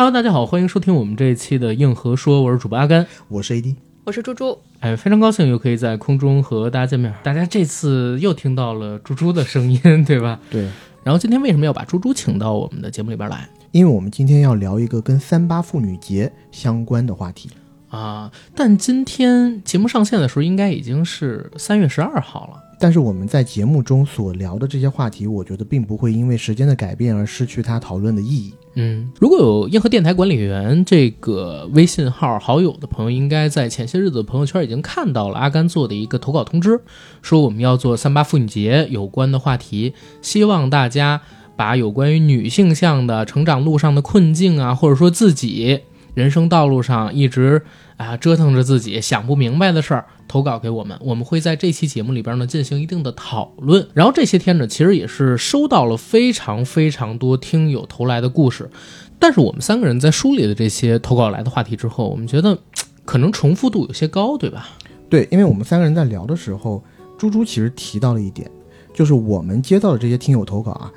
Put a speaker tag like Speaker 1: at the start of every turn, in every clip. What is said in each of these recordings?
Speaker 1: Hello，大家好，欢迎收听我们这一期的硬核说，我是主播阿甘，
Speaker 2: 我是 AD，
Speaker 3: 我是猪猪。
Speaker 1: 哎，非常高兴又可以在空中和大家见面。大家这次又听到了猪猪的声音，对吧？
Speaker 2: 对。
Speaker 1: 然后今天为什么要把猪猪请到我们的节目里边来？
Speaker 2: 因为我们今天要聊一个跟三八妇女节相关的话题
Speaker 1: 啊。但今天节目上线的时候，应该已经是三月十二号了。
Speaker 2: 但是我们在节目中所聊的这些话题，我觉得并不会因为时间的改变而失去它讨论的意义。
Speaker 1: 嗯，如果有硬核电台管理员这个微信号好友的朋友，应该在前些日子朋友圈已经看到了阿甘做的一个投稿通知，说我们要做三八妇女节有关的话题，希望大家把有关于女性向的成长路上的困境啊，或者说自己人生道路上一直啊折腾着自己想不明白的事儿。投稿给我们，我们会在这期节目里边呢进行一定的讨论。然后这些天呢，其实也是收到了非常非常多听友投来的故事，但是我们三个人在梳理了这些投稿来的话题之后，我们觉得 可能重复度有些高，对吧？
Speaker 2: 对，因为我们三个人在聊的时候，猪猪其实提到了一点，就是我们接到的这些听友投稿啊，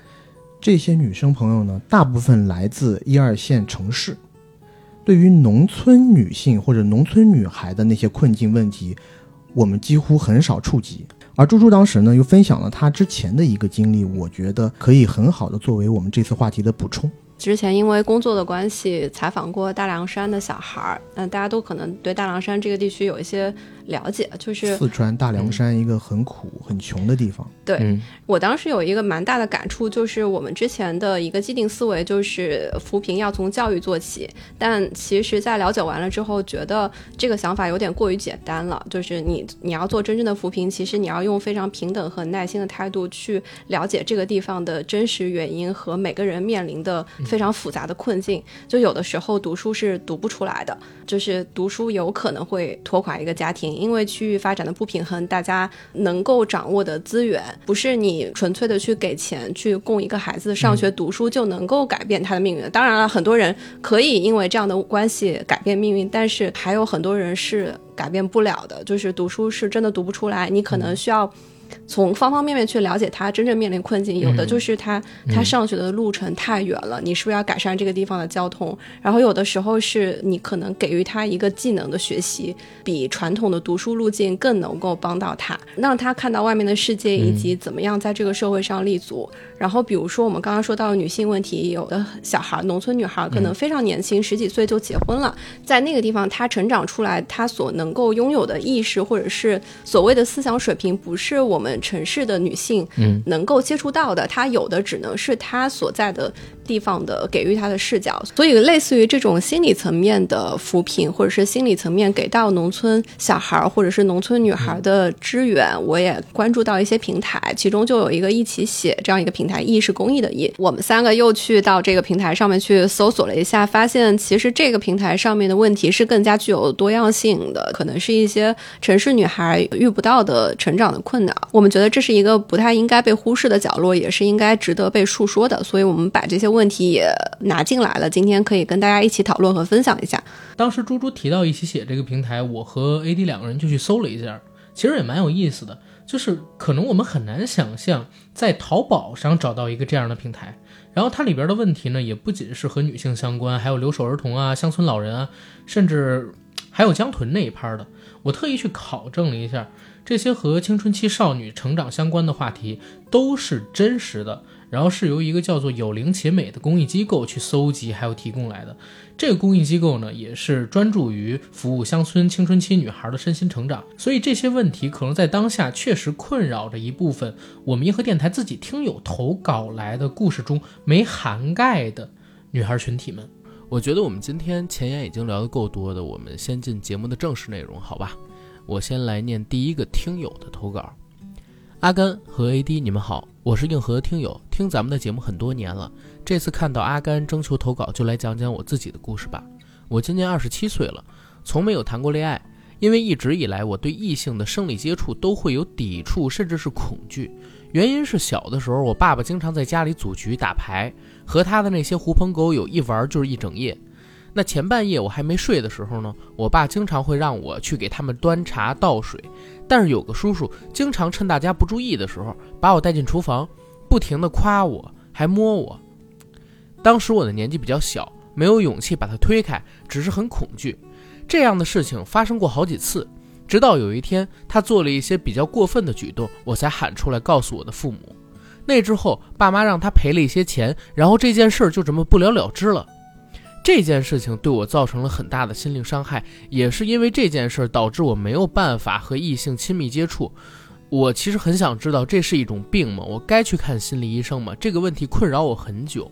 Speaker 2: 这些女生朋友呢，大部分来自一二线城市，对于农村女性或者农村女孩的那些困境问题。我们几乎很少触及，而猪猪当时呢又分享了他之前的一个经历，我觉得可以很好的作为我们这次话题的补充。
Speaker 3: 之前因为工作的关系采访过大凉山的小孩儿，嗯，大家都可能对大凉山这个地区有一些。了解，就是
Speaker 2: 四川大凉山一个很苦很穷的地方。
Speaker 3: 对我当时有一个蛮大的感触，就是我们之前的一个既定思维就是扶贫要从教育做起，但其实，在了解完了之后，觉得这个想法有点过于简单了。就是你你要做真正的扶贫，其实你要用非常平等和耐心的态度去了解这个地方的真实原因和每个人面临的非常复杂的困境。就有的时候读书是读不出来的，就是读书有可能会拖垮一个家庭。因为区域发展的不平衡，大家能够掌握的资源，不是你纯粹的去给钱去供一个孩子上学读书就能够改变他的命运。当然了，很多人可以因为这样的关系改变命运，但是还有很多人是改变不了的。就是读书是真的读不出来，你可能需要。从方方面面去了解他真正面临困境，有的就是他他上学的路程太远了，你是不是要改善这个地方的交通？然后有的时候是你可能给予他一个技能的学习，比传统的读书路径更能够帮到他，让他看到外面的世界以及怎么样在这个社会上立足。然后比如说我们刚刚说到的女性问题，有的小孩，农村女孩可能非常年轻，十几岁就结婚了，在那个地方她成长出来，她所能够拥有的意识或者是所谓的思想水平，不是我们。城市的女性，嗯，能够接触到的，她有的只能是她所在的地方的给予他的视角，所以类似于这种心理层面的扶贫，或者是心理层面给到农村小孩儿或者是农村女孩的支援，我也关注到一些平台，其中就有一个一起写这样一个平台，意是公益的意。我们三个又去到这个平台上面去搜索了一下，发现其实这个平台上面的问题是更加具有多样性的，可能是一些城市女孩遇不到的成长的困难。我们觉得这是一个不太应该被忽视的角落，也是应该值得被述说的，所以我们把这些问题也拿进来了。今天可以跟大家一起讨论和分享一下。
Speaker 1: 当时猪猪提到一起写这个平台，我和 AD 两个人就去搜了一下，其实也蛮有意思的。就是可能我们很难想象在淘宝上找到一个这样的平台，然后它里边的问题呢，也不仅是和女性相关，还有留守儿童啊、乡村老人啊，甚至还有江豚那一拍的。我特意去考证了一下。这些和青春期少女成长相关的话题都是真实的，然后是由一个叫做“有灵且美”的公益机构去搜集还有提供来的。这个公益机构呢，也是专注于服务乡村青春期女孩的身心成长。所以这些问题可能在当下确实困扰着一部分我们银河电台自己听友投稿来的故事中没涵盖的女孩群体们。
Speaker 4: 我觉得我们今天前言已经聊得够多的，我们先进节目的正式内容，好吧？我先来念第一个听友的投稿，阿甘和 AD，你们好，我是硬核听友，听咱们的节目很多年了，这次看到阿甘征求投稿，就来讲讲我自己的故事吧。我今年二十七岁了，从没有谈过恋爱，因为一直以来我对异性的生理接触都会有抵触，甚至是恐惧。原因是小的时候，我爸爸经常在家里组局打牌，和他的那些狐朋狗友一玩就是一整夜。那前半夜我还没睡的时候呢，我爸经常会让我去给他们端茶倒水，但是有个叔叔经常趁大家不注意的时候，把我带进厨房，不停地夸我，还摸我。当时我的年纪比较小，没有勇气把他推开，只是很恐惧。这样的事情发生过好几次，直到有一天他做了一些比较过分的举动，我才喊出来告诉我的父母。那之后，爸妈让他赔了一些钱，然后这件事就这么不了了之了。这件事情对我造成了很大的心灵伤害，也是因为这件事导致我没有办法和异性亲密接触。我其实很想知道，这是一种病吗？我该去看心理医生吗？这个问题困扰我很久。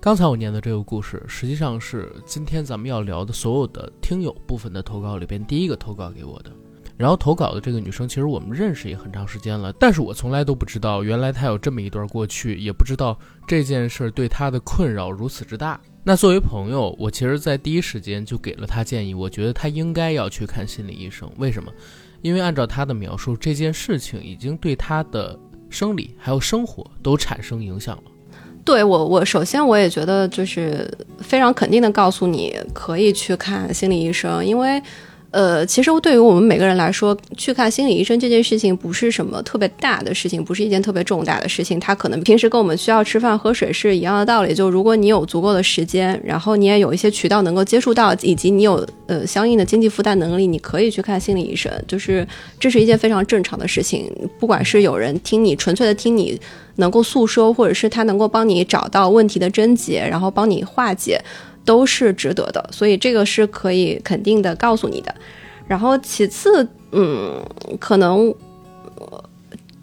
Speaker 4: 刚才我念的这个故事，实际上是今天咱们要聊的所有的听友部分的投稿里边第一个投稿给我的。然后投稿的这个女生，其实我们认识也很长时间了，但是我从来都不知道，原来她有这么一段过去，也不知道这件事对她的困扰如此之大。那作为朋友，我其实，在第一时间就给了他建议，我觉得他应该要去看心理医生。为什么？因为按照他的描述，这件事情已经对他的生理还有生活都产生影响了。
Speaker 3: 对我，我首先我也觉得就是非常肯定的告诉你，可以去看心理医生，因为。呃，其实对于我们每个人来说，去看心理医生这件事情不是什么特别大的事情，不是一件特别重大的事情。他可能平时跟我们需要吃饭喝水是一样的道理。就如果你有足够的时间，然后你也有一些渠道能够接触到，以及你有呃相应的经济负担能力，你可以去看心理医生。就是这是一件非常正常的事情。不管是有人听你纯粹的听你能够诉说，或者是他能够帮你找到问题的症结，然后帮你化解。都是值得的，所以这个是可以肯定的告诉你的。然后其次，嗯，可能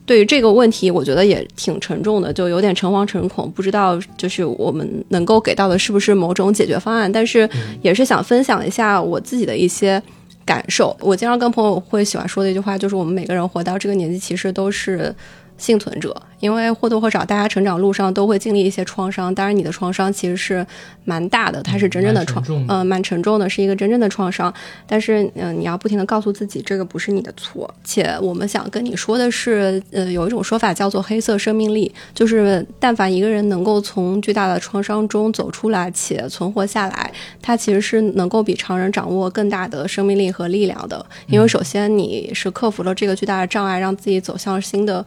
Speaker 3: 对于这个问题，我觉得也挺沉重的，就有点诚惶诚恐，不知道就是我们能够给到的是不是某种解决方案。但是也是想分享一下我自己的一些感受。我经常跟朋友会喜欢说的一句话，就是我们每个人活到这个年纪，其实都是。幸存者，因为或多或少，大家成长路上都会经历一些创伤。当然，你的创伤其实是蛮大的，它是真正的创，嗯，蛮沉重的，是一个真正的创伤。但是，嗯，你要不停的告诉自己，这个不是你的错。且我们想跟你说的是，呃，有一种说法叫做“黑色生命力”，就是但凡一个人能够从巨大的创伤中走出来且存活下来，他其实是能够比常人掌握更大的生命力和力量的。因为首先你是克服了这个巨大的障碍，让自己走向新的。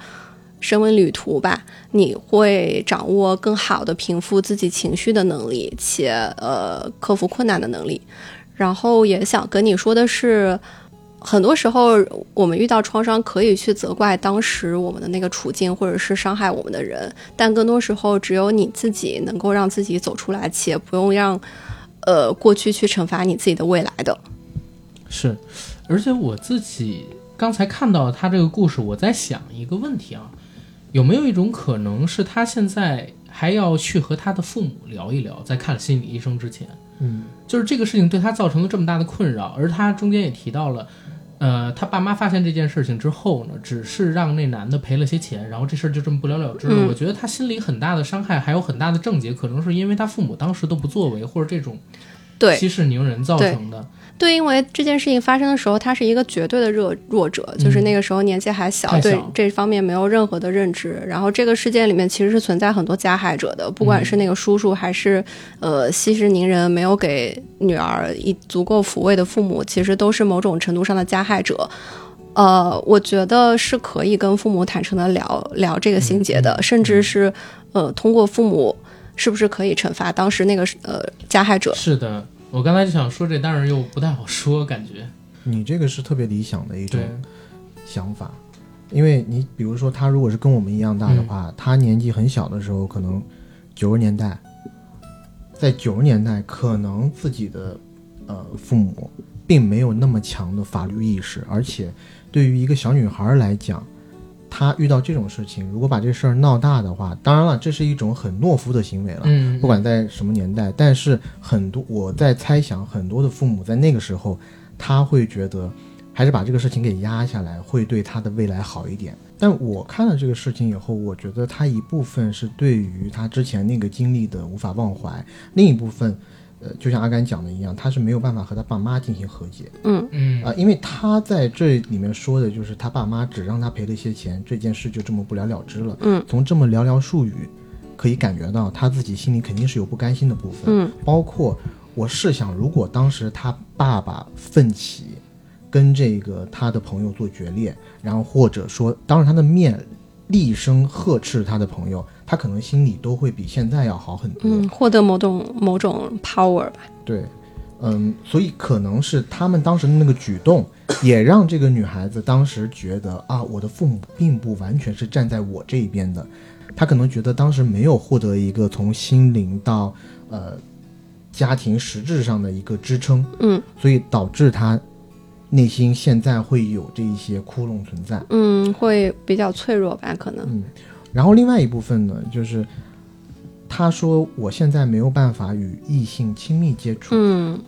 Speaker 3: 生命旅途吧，你会掌握更好的平复自己情绪的能力，且呃克服困难的能力。然后也想跟你说的是，很多时候我们遇到创伤，可以去责怪当时我们的那个处境，或者是伤害我们的人，但更多时候只有你自己能够让自己走出来，且不用让呃过去去惩罚你自己的未来的。
Speaker 1: 是，而且我自己刚才看到他这个故事，我在想一个问题啊。有没有一种可能是他现在还要去和他的父母聊一聊，在看心理医生之前，
Speaker 2: 嗯，
Speaker 1: 就是这个事情对他造成了这么大的困扰，而他中间也提到了，呃，他爸妈发现这件事情之后呢，只是让那男的赔了些钱，然后这事儿就这么不了了之了。我觉得他心里很大的伤害，还有很大的症结，可能是因为他父母当时都不作为，或者这种息事宁人造成的。
Speaker 3: 对，因为这件事情发生的时候，他是一个绝对的弱弱者，就是那个时候年纪还小，对这方面没有任何的认知。然后这个事件里面其实是存在很多加害者的，不管是那个叔叔，还是呃息事宁人，没有给女儿一足够抚慰的父母，其实都是某种程度上的加害者。呃，我觉得是可以跟父母坦诚的聊聊这个心结的，甚至是呃通过父母是不是可以惩罚当时那个呃加害者？
Speaker 1: 是的。我刚才就想说这，但是又不太好说，感觉
Speaker 2: 你这个是特别理想的一种想法，因为你比如说他如果是跟我们一样大的话，他年纪很小的时候，可能九十年代，在九十年代，可能自己的呃父母并没有那么强的法律意识，而且对于一个小女孩来讲。他遇到这种事情，如果把这事儿闹大的话，当然了，这是一种很懦夫的行为了。
Speaker 1: 嗯，
Speaker 2: 不管在什么年代，但是很多我在猜想，很多的父母在那个时候，他会觉得，还是把这个事情给压下来，会对他的未来好一点。但我看了这个事情以后，我觉得他一部分是对于他之前那个经历的无法忘怀，另一部分。呃，就像阿甘讲的一样，他是没有办法和他爸妈进行和解。
Speaker 3: 嗯
Speaker 1: 嗯
Speaker 2: 啊，因为他在这里面说的就是他爸妈只让他赔了一些钱，这件事就这么不了了之了。
Speaker 3: 嗯，
Speaker 2: 从这么寥寥数语，可以感觉到他自己心里肯定是有不甘心的部分。
Speaker 3: 嗯，
Speaker 2: 包括我试想，如果当时他爸爸奋起跟这个他的朋友做决裂，然后或者说当着他的面厉声呵斥他的朋友，他可能心里都会比现在要好很多。
Speaker 3: 嗯，获得某种某种 power 吧。
Speaker 2: 对，嗯，所以可能是他们当时的那个举动，也让这个女孩子当时觉得啊，我的父母并不完全是站在我这一边的。她可能觉得当时没有获得一个从心灵到呃家庭实质上的一个支撑，
Speaker 3: 嗯
Speaker 2: 所以导致她内心现在会有这一些窟窿存在。
Speaker 3: 嗯，会比较脆弱吧，可能。
Speaker 2: 嗯，然后另外一部分呢，就是他说我现在没有办法与异性亲密接触。
Speaker 3: 嗯。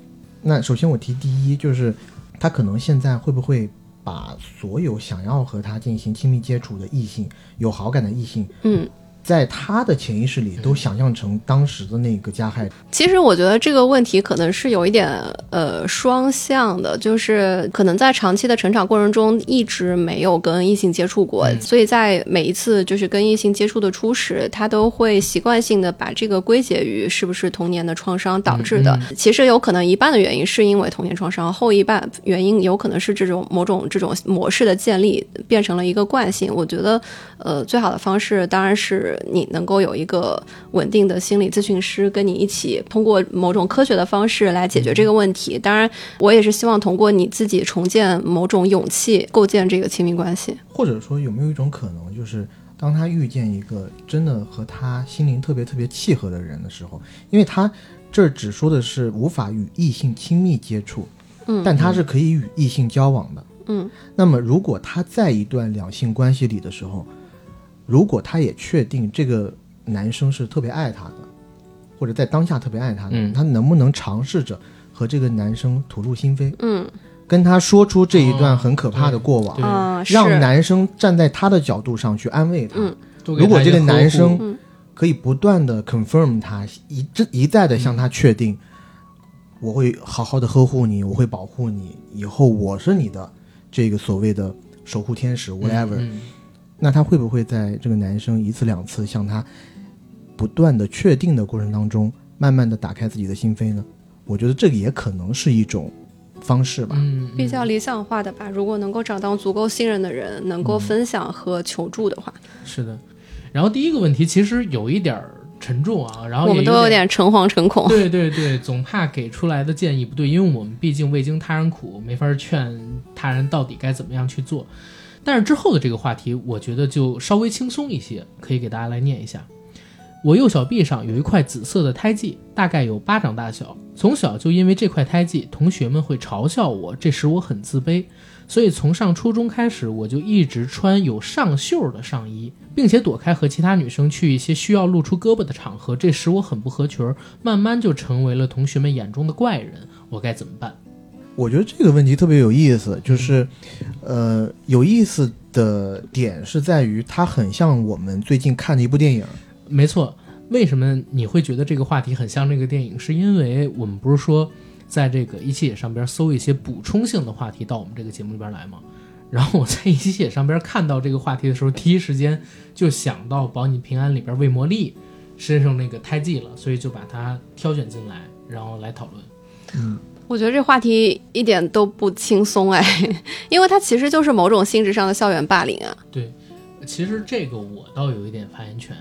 Speaker 2: 那首先我提第一，就是他可能现在会不会把所有想要和他进行亲密接触的异性、有好感的异性，
Speaker 3: 嗯，
Speaker 2: 在他的潜意识里都想象成当时的那个加害者。
Speaker 3: 其实我觉得这个问题可能是有一点呃双向的，就是可能在长期的成长过程中一直没有跟异性接触过，
Speaker 1: 嗯
Speaker 3: 所以在每一次就是跟异性接触的初始，他都会习惯性的把这个归结于是不是童年的创伤导致的。
Speaker 1: 嗯
Speaker 3: 其实有可能一半的原因是因为童年创伤，后一半原因有可能是这种某种这种模式的建立变成了一个惯性。我觉得呃最好的方式当然是你能够有一个稳定的心理咨询师跟你一起通过某种科学的方式来解决这个问题。当然，我也是希望通过你自己重建某种勇气，构建这个亲密关系。
Speaker 2: 或者说有没有一种可能，就是当他遇见一个真的和他心灵特别特别契合的人的时候，因为他这儿只说的是无法与异性亲密接触，
Speaker 3: 嗯
Speaker 2: 但他是可以与异性交往的。
Speaker 3: 嗯
Speaker 2: 那么如果他在一段两性关系里的时候，如果他也确定这个男生是特别爱他的，或者在当下特别爱他的，
Speaker 1: 嗯。
Speaker 2: 他能不能尝试着和这个男生吐露心扉，
Speaker 3: 嗯。
Speaker 2: 跟他说出这一段
Speaker 1: 哦
Speaker 2: 很可怕的过往？
Speaker 1: 对。
Speaker 3: 啊，是。
Speaker 2: 让男生站在他的角度上去安慰他。
Speaker 3: 嗯。
Speaker 1: 多给
Speaker 2: 如果这个男生
Speaker 3: 嗯
Speaker 2: 可以不断的 confirm 他，一直一再的向他确定，我会好好的呵护你，我会保护你，以后我是你的这个所谓的守护天使 whatever，、
Speaker 1: 嗯
Speaker 2: 那他会不会在这个男生一次两次向他不断的确定的过程当中，慢慢的打开自己的心扉呢？我觉得这个也可能是一种方式吧。
Speaker 1: 嗯，嗯
Speaker 3: 比较理想化的吧。如果能够找到足够信任的人，能够分享和求助的话，
Speaker 1: 是的。然后第一个问题其实有一点儿沉重啊，然后
Speaker 3: 我们都有
Speaker 1: 点
Speaker 3: 点诚惶诚恐。
Speaker 1: 对对对，总怕给出来的建议不对，因为我们毕竟未经他人苦，没法劝他人到底该怎么样去做。但是之后的这个话题，我觉得就稍微轻松一些，可以给大家来念一下。我右小臂上有一块紫色的胎记，大概有巴掌大小。从小就因为这块胎记，同学们会嘲笑我，这使我很自卑。所以从上初中开始，我就一直穿有上袖的上衣，并且躲开和其他女生去一些需要露出胳膊的场合，这使我很不合群。慢慢就成为了同学们眼中的怪人，我该怎么办？
Speaker 2: 我觉得这个问题特别有意思，就是，呃，有意思的点是在于它很像我们最近看的一部电影，
Speaker 1: 没错，为什么你会觉得这个话题很像这个电影？是因为我们不是说在这个一汽野上边搜一些补充性的话题到我们这个节目里边来吗？然后我在一汽野上边看到这个话题的时候，第一时间就想到《保你平安》里边魏魔力身上那个胎记了，所以就把它挑选进来，然后来讨论。
Speaker 3: 我觉得这话题一点都不轻松哎，因为它其实就是某种性质上的校园霸凌啊。
Speaker 1: 对，其实这个我倒有一点发言权。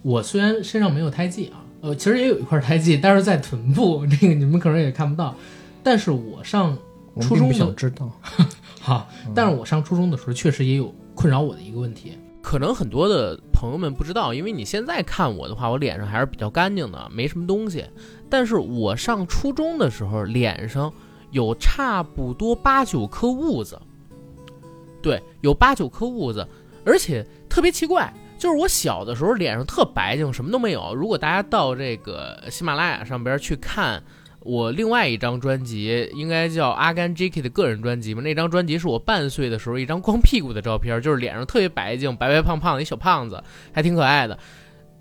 Speaker 1: 我虽然身上没有胎记啊，呃，其实也有一块胎记，但是在臀部，这个你们可能也看不到。但是我上初中的
Speaker 2: 想知道。
Speaker 1: 哈，但是我上初中的时候确实也有困扰我的一个问题。
Speaker 4: 可能很多的朋友们不知道，因为你现在看我的话，我脸上还是比较干净的，没什么东西。但是我上初中的时候，脸上有差不多八九颗痦子，对，有八九颗痦子，而且特别奇怪，就是我小的时候脸上特白净，什么都没有。如果大家到这个喜马拉雅上边去看。我另外一张专辑应该叫阿甘 J.K 的个人专辑吧？那张专辑是我半岁的时候一张光屁股的照片，就是脸上特别白净、白白胖胖的一小胖子，还挺可爱的。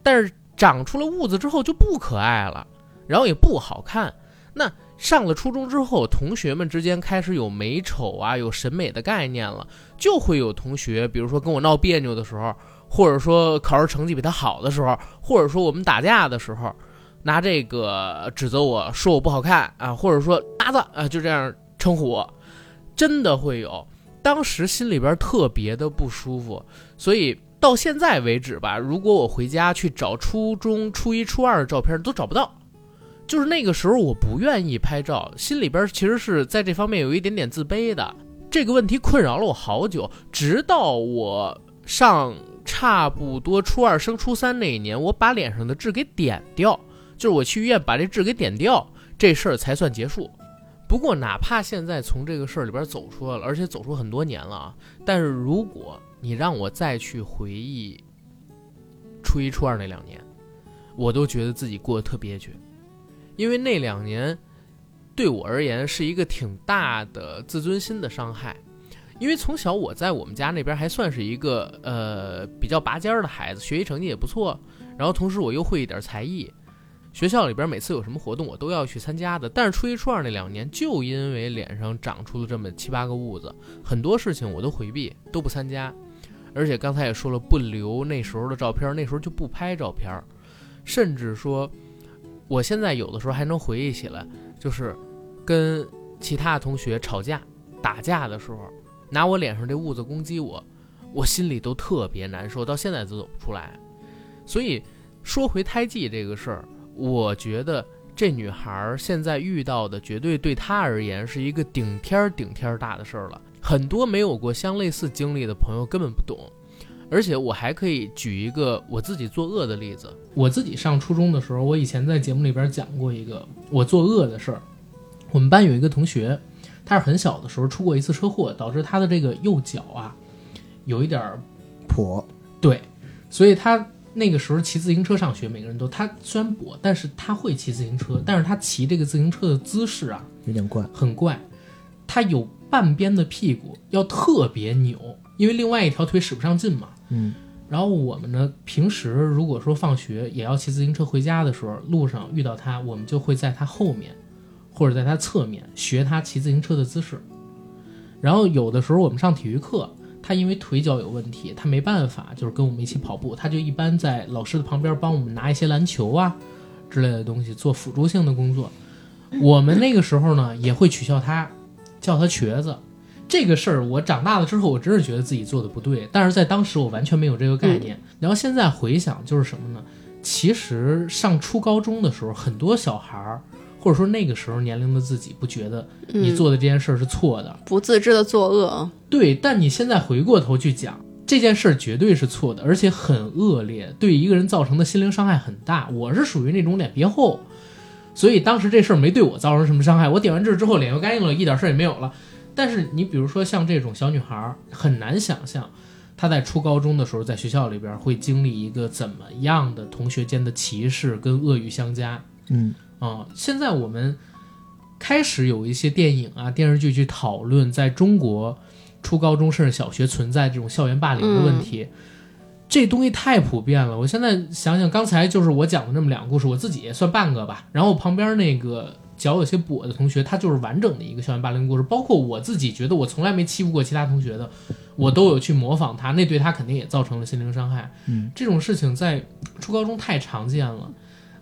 Speaker 4: 但是长出了痦子之后就不可爱了，然后也不好看。那上了初中之后，同学们之间开始有美丑啊，有审美的概念了，就会有同学，比如说跟我闹别扭的时候，或者说考试成绩比他好的时候，或者说我们打架的时候。拿这个指责我说我不好看啊，或者说妈子啊，就这样称呼我，真的会有。当时心里边特别的不舒服，所以到现在为止吧，如果我回家去找初中、初一、初二的照片，都找不到。就是那个时候，我不愿意拍照，心里边其实是在这方面有一点点自卑的。这个问题困扰了我好久，直到我上差不多初二升初三那一年，我把脸上的痣给点掉，就是我去医院把这痣给点掉，这事儿才算结束。不过，哪怕现在从这个事儿里边走出来了，而且走出很多年了啊，但是如果你让我再去回忆初一、初二那两年，我都觉得自己过得特憋屈，因为那两年对我而言是一个挺大的自尊心的伤害。因为从小我在我们家那边还算是一个呃比较拔尖儿的孩子，学习成绩也不错，然后同时我又会一点才艺。学校里边每次有什么活动，我都要去参加的。但是初一、初二那两年，就因为脸上长出了这么七八个痦子，很多事情我都回避，都不参加。而且刚才也说了，不留那时候的照片，那时候就不拍照片。甚至说，我现在有的时候还能回忆起来，就是跟其他同学吵架、打架的时候，拿我脸上这痦子攻击我，我心里都特别难受，到现在都走不出来。所以说回胎记这个事儿。我觉得这女孩现在遇到的，绝对对她而言是一个顶天顶天大的事儿了。很多没有过相类似经历的朋友根本不懂。而且我还可以举一个我自己作恶的例子。
Speaker 1: 我自己上初中的时候，我以前在节目里边讲过一个我作恶的事儿。我们班有一个同学，他是很小的时候出过一次车祸，导致他的这个右脚啊有一点儿
Speaker 2: 跛，
Speaker 1: 对，所以他。那个时候骑自行车上学，每个人都他虽然跛，但是他会骑自行车，但是他骑这个自行车的姿势啊，
Speaker 2: 有点怪，
Speaker 1: 很怪。他有半边的屁股要特别扭，因为另外一条腿使不上劲嘛。
Speaker 2: 嗯。
Speaker 1: 然后我们呢，平时如果说放学也要骑自行车回家的时候，路上遇到他，我们就会在他后面，或者在他侧面学他骑自行车的姿势。然后有的时候我们上体育课。他因为腿脚有问题，他没办法，就是跟我们一起跑步。他就一般在老师的旁边帮我们拿一些篮球啊之类的东西，做辅助性的工作。我们那个时候呢，也会取笑他，叫他瘸子。这个事儿，我长大了之后，我真是觉得自己做的不对。但是在当时，我完全没有这个概念。然后现在回想，就是什么呢？其实上初高中的时候，很多小孩儿。或者说那个时候年龄的自己不觉得你做的这件事是错的，
Speaker 3: 不自知的作恶。
Speaker 1: 对，但你现在回过头去讲这件事绝对是错的，而且很恶劣，对一个人造成的心灵伤害很大。我是属于那种脸皮厚，所以当时这事儿没对我造成什么伤害。我点完痣之后脸又干净了，一点事儿也没有了。但是你比如说像这种小女孩，很难想象她在初高中的时候在学校里边会经历一个怎么样的同学间的歧视跟恶语相加。
Speaker 2: 嗯。
Speaker 1: 啊，现在我们开始有一些电影啊、电视剧去讨论，在中国初高中甚至小学存在这种校园霸凌的问题，这东西太普遍了。我现在想想，刚才就是我讲的那么两个故事，我自己也算半个吧。然后旁边那个脚有些跛的同学，他就是完整的一个校园霸凌故事。包括我自己觉得我从来没欺负过其他同学的，我都有去模仿他，那对他肯定也造成了心灵伤害。
Speaker 2: 嗯，
Speaker 1: 这种事情在初高中太常见了。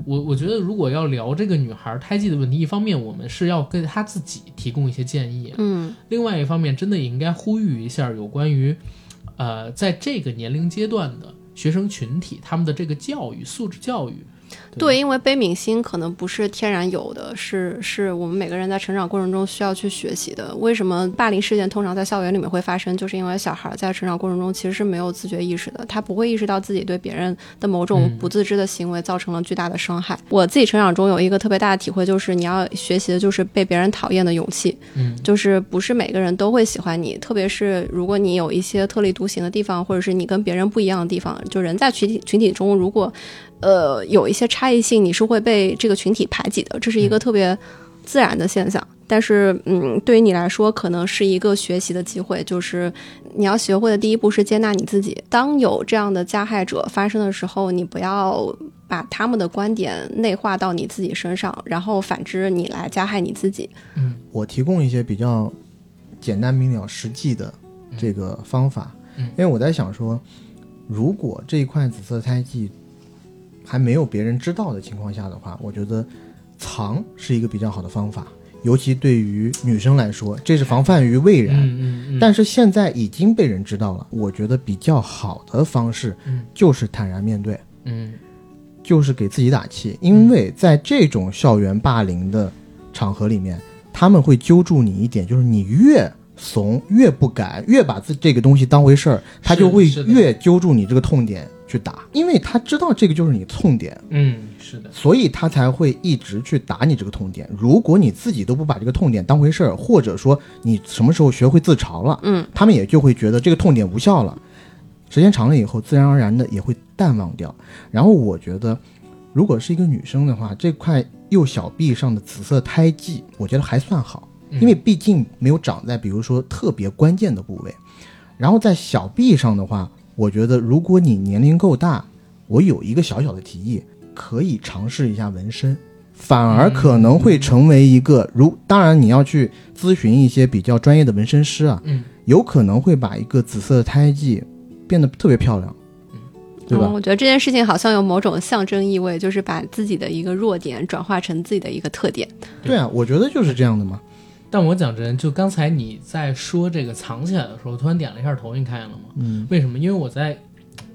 Speaker 1: 我我觉得，如果要聊这个女孩胎记的问题，一方面我们是要给她自己提供一些建议，
Speaker 3: 嗯，
Speaker 1: 另外一方面，真的也应该呼吁一下有关于，呃，在这个年龄阶段的学生群体，他们的这个教育素质教育。
Speaker 3: 对，因为悲悯心可能不是天然有的，是是我们每个人在成长过程中需要去学习的。为什么霸凌事件通常在校园里面会发生？就是因为小孩在成长过程中其实是没有自觉意识的，他不会意识到自己对别人的某种不自知的行为造成了巨大的伤害。我自己成长中有一个特别大的体会，就是你要学习的就是被别人讨厌的勇气。
Speaker 1: 嗯，
Speaker 3: 就是不是每个人都会喜欢你，特别是如果你有一些特立独行的地方，或者是你跟别人不一样的地方，就人在群体群体中如果。呃，有一些差异性，你是会被这个群体排挤的，这是一个特别自然的现象。但是，嗯，对于你来说，可能是一个学习的机会，就是你要学会的第一步是接纳你自己。当有这样的加害者发生的时候，你不要把他们的观点内化到你自己身上，然后反之，你来加害你自己。
Speaker 1: 嗯，
Speaker 2: 我提供一些比较简单明了、实际的这个方法，因为我在想说，如果这一块紫色胎记。还没有别人知道的情况下的话，我觉得藏是一个比较好的方法，尤其对于女生来说，这是防范于未然。
Speaker 1: 嗯嗯嗯，
Speaker 2: 但是现在已经被人知道了，我觉得比较好的方式
Speaker 1: 嗯。
Speaker 2: 就是坦然面对，
Speaker 1: 嗯。
Speaker 2: 就是给自己打气，因为在这种校园霸凌的场合里面，他们会揪住你一点，就是你越怂，越不敢，越把自这个东西当回事儿，他就会越揪住你这个痛点去打，因为他知道这个就是你痛点，
Speaker 1: 嗯是的，
Speaker 2: 所以他才会一直去打你这个痛点。如果你自己都不把这个痛点当回事儿，或者说你什么时候学会自嘲了，
Speaker 3: 嗯，
Speaker 2: 他们也就会觉得这个痛点无效了。时间长了以后，自然而然的也会淡忘掉。然后我觉得，如果是一个女生的话，这块右小臂上的紫色胎记，我觉得还算好，
Speaker 1: 嗯
Speaker 2: 因为毕竟没有长在比如说特别关键的部位。然后在小臂上的话，我觉得如果你年龄够大，我有一个小小的提议，可以尝试一下纹身。反而可能会成为一个，如当然你要去咨询一些比较专业的纹身师啊，
Speaker 1: 嗯
Speaker 2: 有可能会把一个紫色的胎记变得特别漂亮，对吧？
Speaker 3: 嗯我觉得这件事情好像有某种象征意味，就是把自己的一个弱点转化成自己的一个特点。
Speaker 2: 对啊，我觉得就是这样的嘛。
Speaker 1: 但我讲真，就刚才你在说这个藏起来的时候，突然点了一下头，你看见了吗？
Speaker 2: 嗯，
Speaker 1: 为什么？因为我在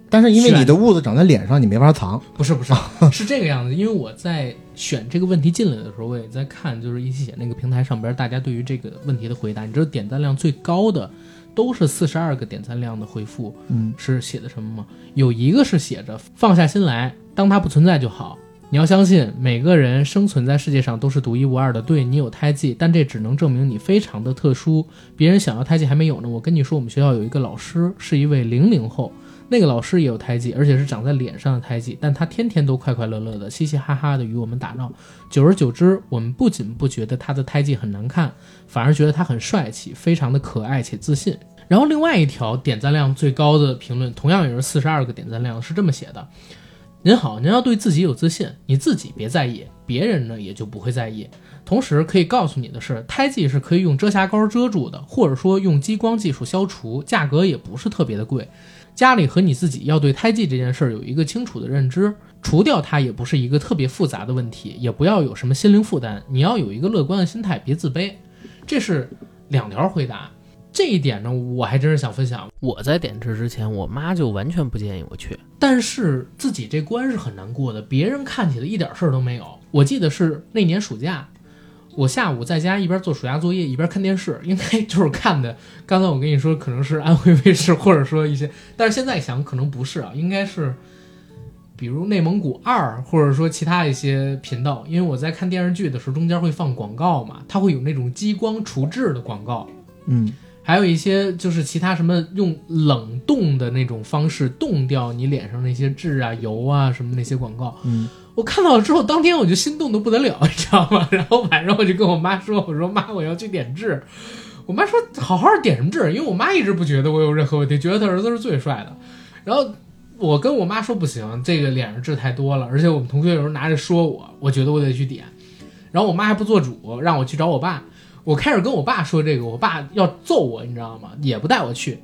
Speaker 2: 但是因为你的痦子长在脸上，你没法藏。
Speaker 1: 不是不是 是这个样子，因为我在选这个问题进来的时候，我也在看，就是一起写那个平台上边大家对于这个问题的回答。你知道点赞量最高的都是四十二个点赞量的回复，
Speaker 2: 嗯，
Speaker 1: 是写的什么吗？有一个是写着放下心来，当它不存在就好。你要相信，每个人生存在世界上都是独一无二的。对你有胎记，但这只能证明你非常的特殊。别人想要胎记还没有呢。我跟你说，我们学校有一个老师是一位零零后，那个老师也有胎记，而且是长在脸上的胎记，但他天天都快快乐乐的、嘻嘻哈哈的与我们打闹。久而久之，我们不仅不觉得他的胎记很难看，反而觉得他很帅气，非常的可爱且自信。然后另外一条点赞量最高的评论，同样也是四十二个点赞量，是这么写的：“您好，您要对自己有自信，你自己别在意，别人呢也就不会在意。同时可以告诉你的是，胎记是可以用遮瑕膏遮住的，或者说用激光技术消除，价格也不是特别的贵。家里和你自己要对胎记这件事儿有一个清楚的认知，除掉它也不是一个特别复杂的问题，也不要有什么心灵负担。你要有一个乐观的心态，别自卑。这是两条回答。这一点呢，我还真是想分享。
Speaker 4: 我在点痣之前，我妈就完全不建议我去。
Speaker 1: 但是自己这关是很难过的，别人看起来一点事儿都没有。我记得是那年暑假，我下午在家一边做暑假作业一边看电视，应该就是看的。刚才我跟你说可能是安徽卫视，或者说一些，但是现在想可能不是啊，应该是比如内蒙古二，或者说其他一些频道。因为我在看电视剧的时候，中间会放广告嘛，它会有那种激光除痣的广告。
Speaker 2: 嗯，
Speaker 1: 还有一些就是其他什么用冷冻的那种方式冻掉你脸上那些痣啊、油啊什么那些广告，
Speaker 2: 嗯，
Speaker 1: 我看到了之后，当天我就心动的不得了，你知道吗？然后晚上我就跟我妈说：“我说妈，我要去点痣。”我妈说：“好好点什么痣？”因为我妈一直不觉得我有任何问题，觉得她儿子是最帅的。然后我跟我妈说：“不行，这个脸上痣太多了，而且我们同学有时候拿着说我，我觉得我得去点。”然后我妈还不做主，让我去找我爸。我开始跟我爸说这个，我爸要揍我，你知道吗？也不带我去。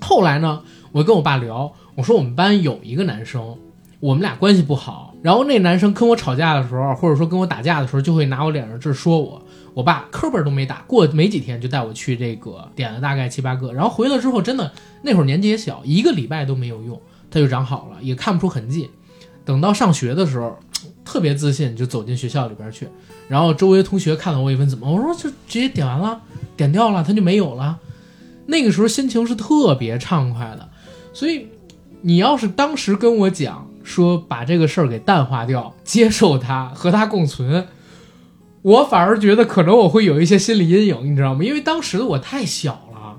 Speaker 1: 后来呢，我跟我爸聊，我说我们班有一个男生，我们俩关系不好，然后那男生跟我吵架的时候，或者说跟我打架的时候，就会拿我脸上这说我。我爸磕巴都没打，过没几天就带我去这个点了大概七八个，然后回来之后真的那会儿年纪也小，一个礼拜都没有用，它就长好了，也看不出痕迹。等到上学的时候，特别自信，就走进学校里边去。然后周围同学看到我一问怎么，我说就直接点完了，点掉了，它就没有了。那个时候心情是特别畅快的，所以你要是当时跟我讲说把这个事儿给淡化掉，接受它，和它共存，我反而觉得可能我会有一些心理阴影，你知道吗？因为当时的我太小了，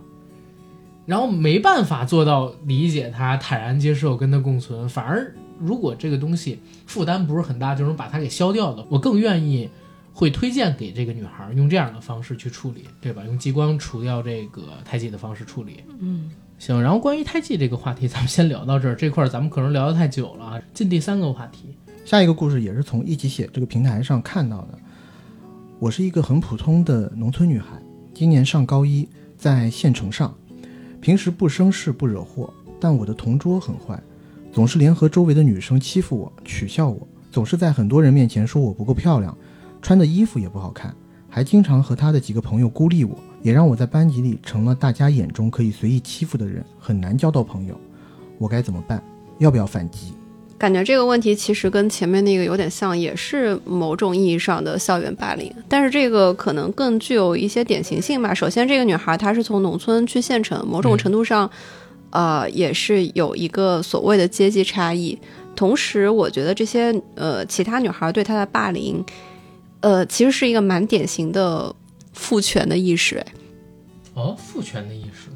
Speaker 1: 然后没办法做到理解它、坦然接受、跟它共存，反而如果这个东西负担不是很大，就能把它给消掉的，我更愿意会推荐给这个女孩用这样的方式去处理，对吧？用激光除掉这个胎记的方式处理。
Speaker 3: 嗯，
Speaker 1: 行。然后关于胎记这个话题，咱们先聊到这儿，这块儿咱们可能聊得太久了啊。进第三个话题，
Speaker 2: 下一个故事也是从一起写这个平台上看到的。我是一个很普通的农村女孩，今年上高一，在县城上，平时不生事不惹祸，但我的同桌很坏，总是联合周围的女生欺负我、取笑我，总是在很多人面前说我不够漂亮，穿的衣服也不好看，还经常和他的几个朋友孤立我，也让我在班级里成了大家眼中可以随意欺负的人，很难交到朋友。我该怎么办？要不要反击？
Speaker 3: 感觉这个问题其实跟前面那个有点像，也是某种意义上的校园霸凌，但是这个可能更具有一些典型性吧。首先，这个女孩她是从农村去县城，某种程度上，呃，也是有一个所谓的阶级差异。同时，我觉得这些呃其他女孩对她的霸凌，呃，其实是一个蛮典型的父权的意识。哎，
Speaker 1: 哦，父权的意识。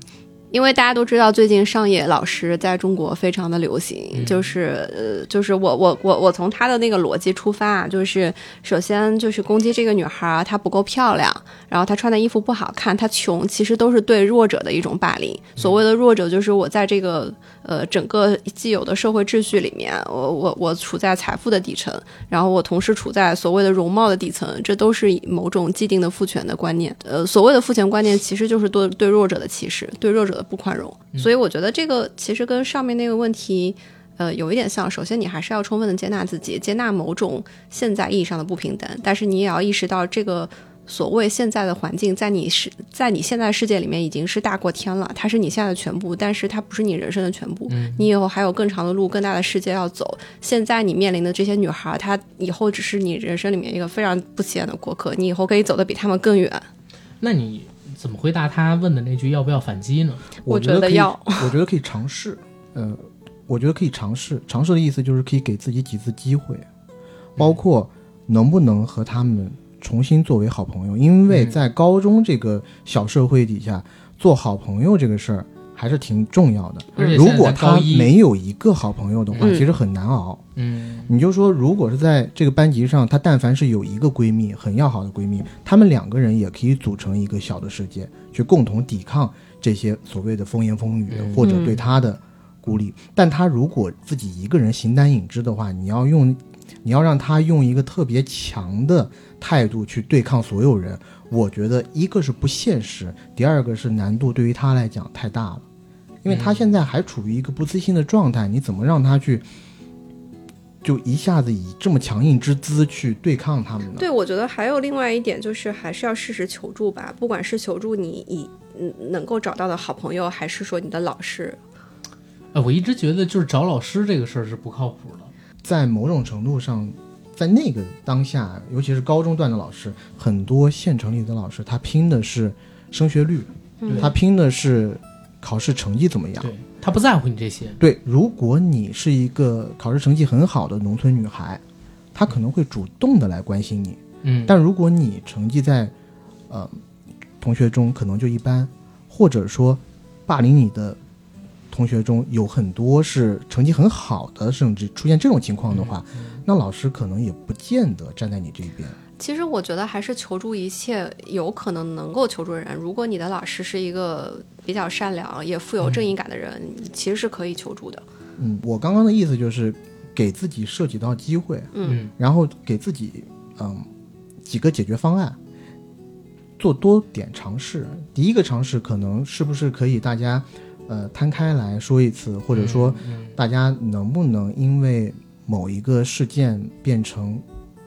Speaker 3: 因为大家都知道，最近上野老师在中国非常的流行，就是呃，就是我我我我从他的那个逻辑出发啊，就是首先就是攻击这个女孩她不够漂亮，然后她穿的衣服不好看，她穷，其实都是对弱者的一种霸凌。所谓的弱者，就是我在这个呃整个既有的社会秩序里面，我我我处在财富的底层，然后我同时处在所谓的容貌的底层，这都是某种既定的父权的观念。呃，所谓的父权观念，其实就是对对弱者的歧视，对弱者的。不宽容，所以我觉得这个其实跟上面那个问题，呃，有一点像。首先，你还是要充分的接纳自己，接纳某种现在意义上的不平等，但是你也要意识到，这个所谓现在的环境，在你是在你现在世界里面已经是大过天了，它是你现在的全部，但是它不是你人生的全部。你以后还有更长的路、更大的世界要走。现在你面临的这些女孩，她以后只是你人生里面一个非常不起眼的过客，你以后可以走得比他们更远。
Speaker 1: 那你？怎么回答他问的那句要不要反击呢？
Speaker 2: 我
Speaker 3: 觉得要，
Speaker 2: 我觉得可以尝试。呃，我觉得可以尝试。尝试的意思就是可以给自己几次机会，包括能不能和他们重新作为好朋友。因为在高中这个小社会底下，做好朋友这个事儿。还是挺重要的。如果他没有一个好朋友的话，其实很难熬。
Speaker 1: 嗯，
Speaker 2: 你就说，如果是在这个班级上，她但凡是有一个闺蜜，很要好的闺蜜，她们两个人也可以组成一个小的世界，去共同抵抗这些所谓的风言风语或者对她的孤立。但她如果自己一个人形单影只的话，你要用，你要让他用一个特别强的态度去对抗所有人，我觉得一个是不现实，第二个是难度对于他来讲太大了。因为他现在还处于一个不自信的状态，你怎么让他去，就一下子以这么强硬之姿去对抗他们呢？
Speaker 3: 对，我觉得还有另外一点，就是还是要适时求助吧。不管是求助你以嗯能够找到的好朋友，还是说你的老师。
Speaker 1: 哎，我一直觉得就是找老师这个事儿是不靠谱的。
Speaker 2: 在某种程度上，在那个当下，尤其是高中段的老师，很多县城里的老师，他拼的是升学率，他拼的是。考试成绩怎么样？
Speaker 1: 对他不在乎你这些。
Speaker 2: 对，如果你是一个考试成绩很好的农村女孩，她可能会主动的来关心你。
Speaker 1: 嗯，
Speaker 2: 但如果你成绩在，呃，同学中可能就一般，或者说，霸凌你的同学中有很多是成绩很好的，甚至出现这种情况的话，那老师可能也不见得站在你这一边。
Speaker 3: 其实我觉得还是求助一切有可能能够求助的人。如果你的老师是一个比较善良也富有正义感的人，其实是可以求助的。
Speaker 2: 嗯，我刚刚的意思就是给自己设几道机会，
Speaker 3: 嗯，
Speaker 2: 然后给自己嗯几个解决方案，做多点尝试。第一个尝试可能是不是可以大家呃摊开来说一次，或者说大家能不能因为某一个事件变成。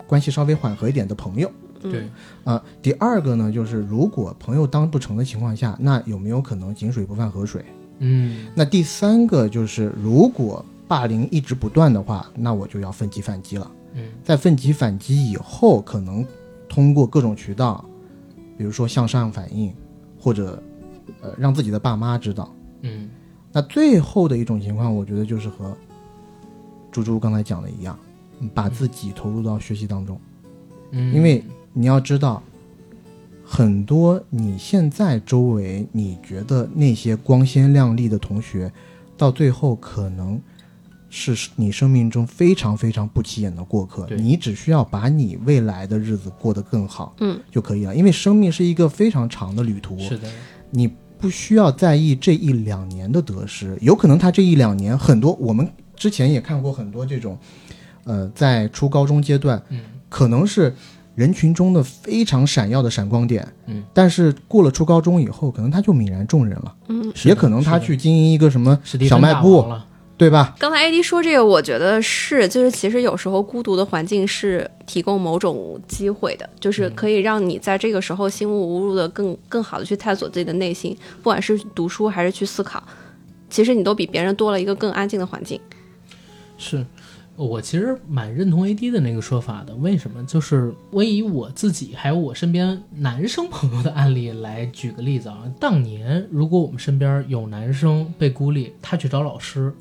Speaker 2: 关系稍微缓和一点的朋友，
Speaker 1: 对，
Speaker 2: 啊，第二个呢，就是如果朋友当不成的情况下，那有没有可能井水不犯河水？
Speaker 1: 嗯，
Speaker 2: 那第三个就是，如果霸凌一直不断的话，那我就要奋起反击了。
Speaker 1: 嗯，
Speaker 2: 在奋起反击以后，可能通过各种渠道，比如说向上反映，或者呃让自己的爸妈知道。
Speaker 1: 嗯，
Speaker 2: 那最后的一种情况，我觉得就是和猪猪刚才讲的一样。把自己投入到学习当中，
Speaker 1: 嗯，
Speaker 2: 因为你要知道，很多你现在周围你觉得那些光鲜亮丽的同学，到最后可能是你生命中非常非常不起眼的过客。你只需要把你未来的日子过得更好，
Speaker 3: 嗯，
Speaker 2: 就可以了。因为生命是一个非常长的旅途，
Speaker 1: 是的，
Speaker 2: 你不需要在意这一两年的得失。有可能他这一两年很多，我们之前也看过很多这种。呃，在初高中阶段，
Speaker 1: 嗯，
Speaker 2: 可能是人群中的非常闪耀的闪光点，
Speaker 1: 嗯，
Speaker 2: 但是过了初高中以后，可能他就泯然众人了，
Speaker 3: 嗯，
Speaker 2: 也可能他去经营一个什么小卖部，对吧？
Speaker 3: 刚才 AD 说这个，我觉得是，就是其实有时候孤独的环境是提供某种机会的，就是可以让你在这个时候心无无入的更更好的去探索自己的内心，不管是读书还是去思考，其实你都比别人多了一个更安静的环境。
Speaker 1: 是我其实蛮认同 AD 的那个说法的。为什么？就是我以我自己还有我身边男生朋友的案例来举个例子啊。当年如果我们身边有男生被孤立，他去找老师，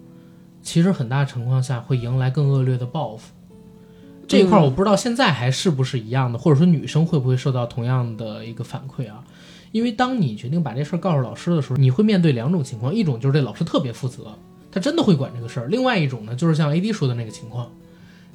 Speaker 1: 其实很大情况下会迎来更恶劣的报复。这一块儿我不知道现在还是不是一样的，或者说女生会不会受到同样的一个反馈啊？因为当你决定把这事儿告诉老师的时候，你会面对两种情况，一种就是这老师特别负责，他真的会管这个事儿；另外一种呢，就是像 AD 说的那个情况，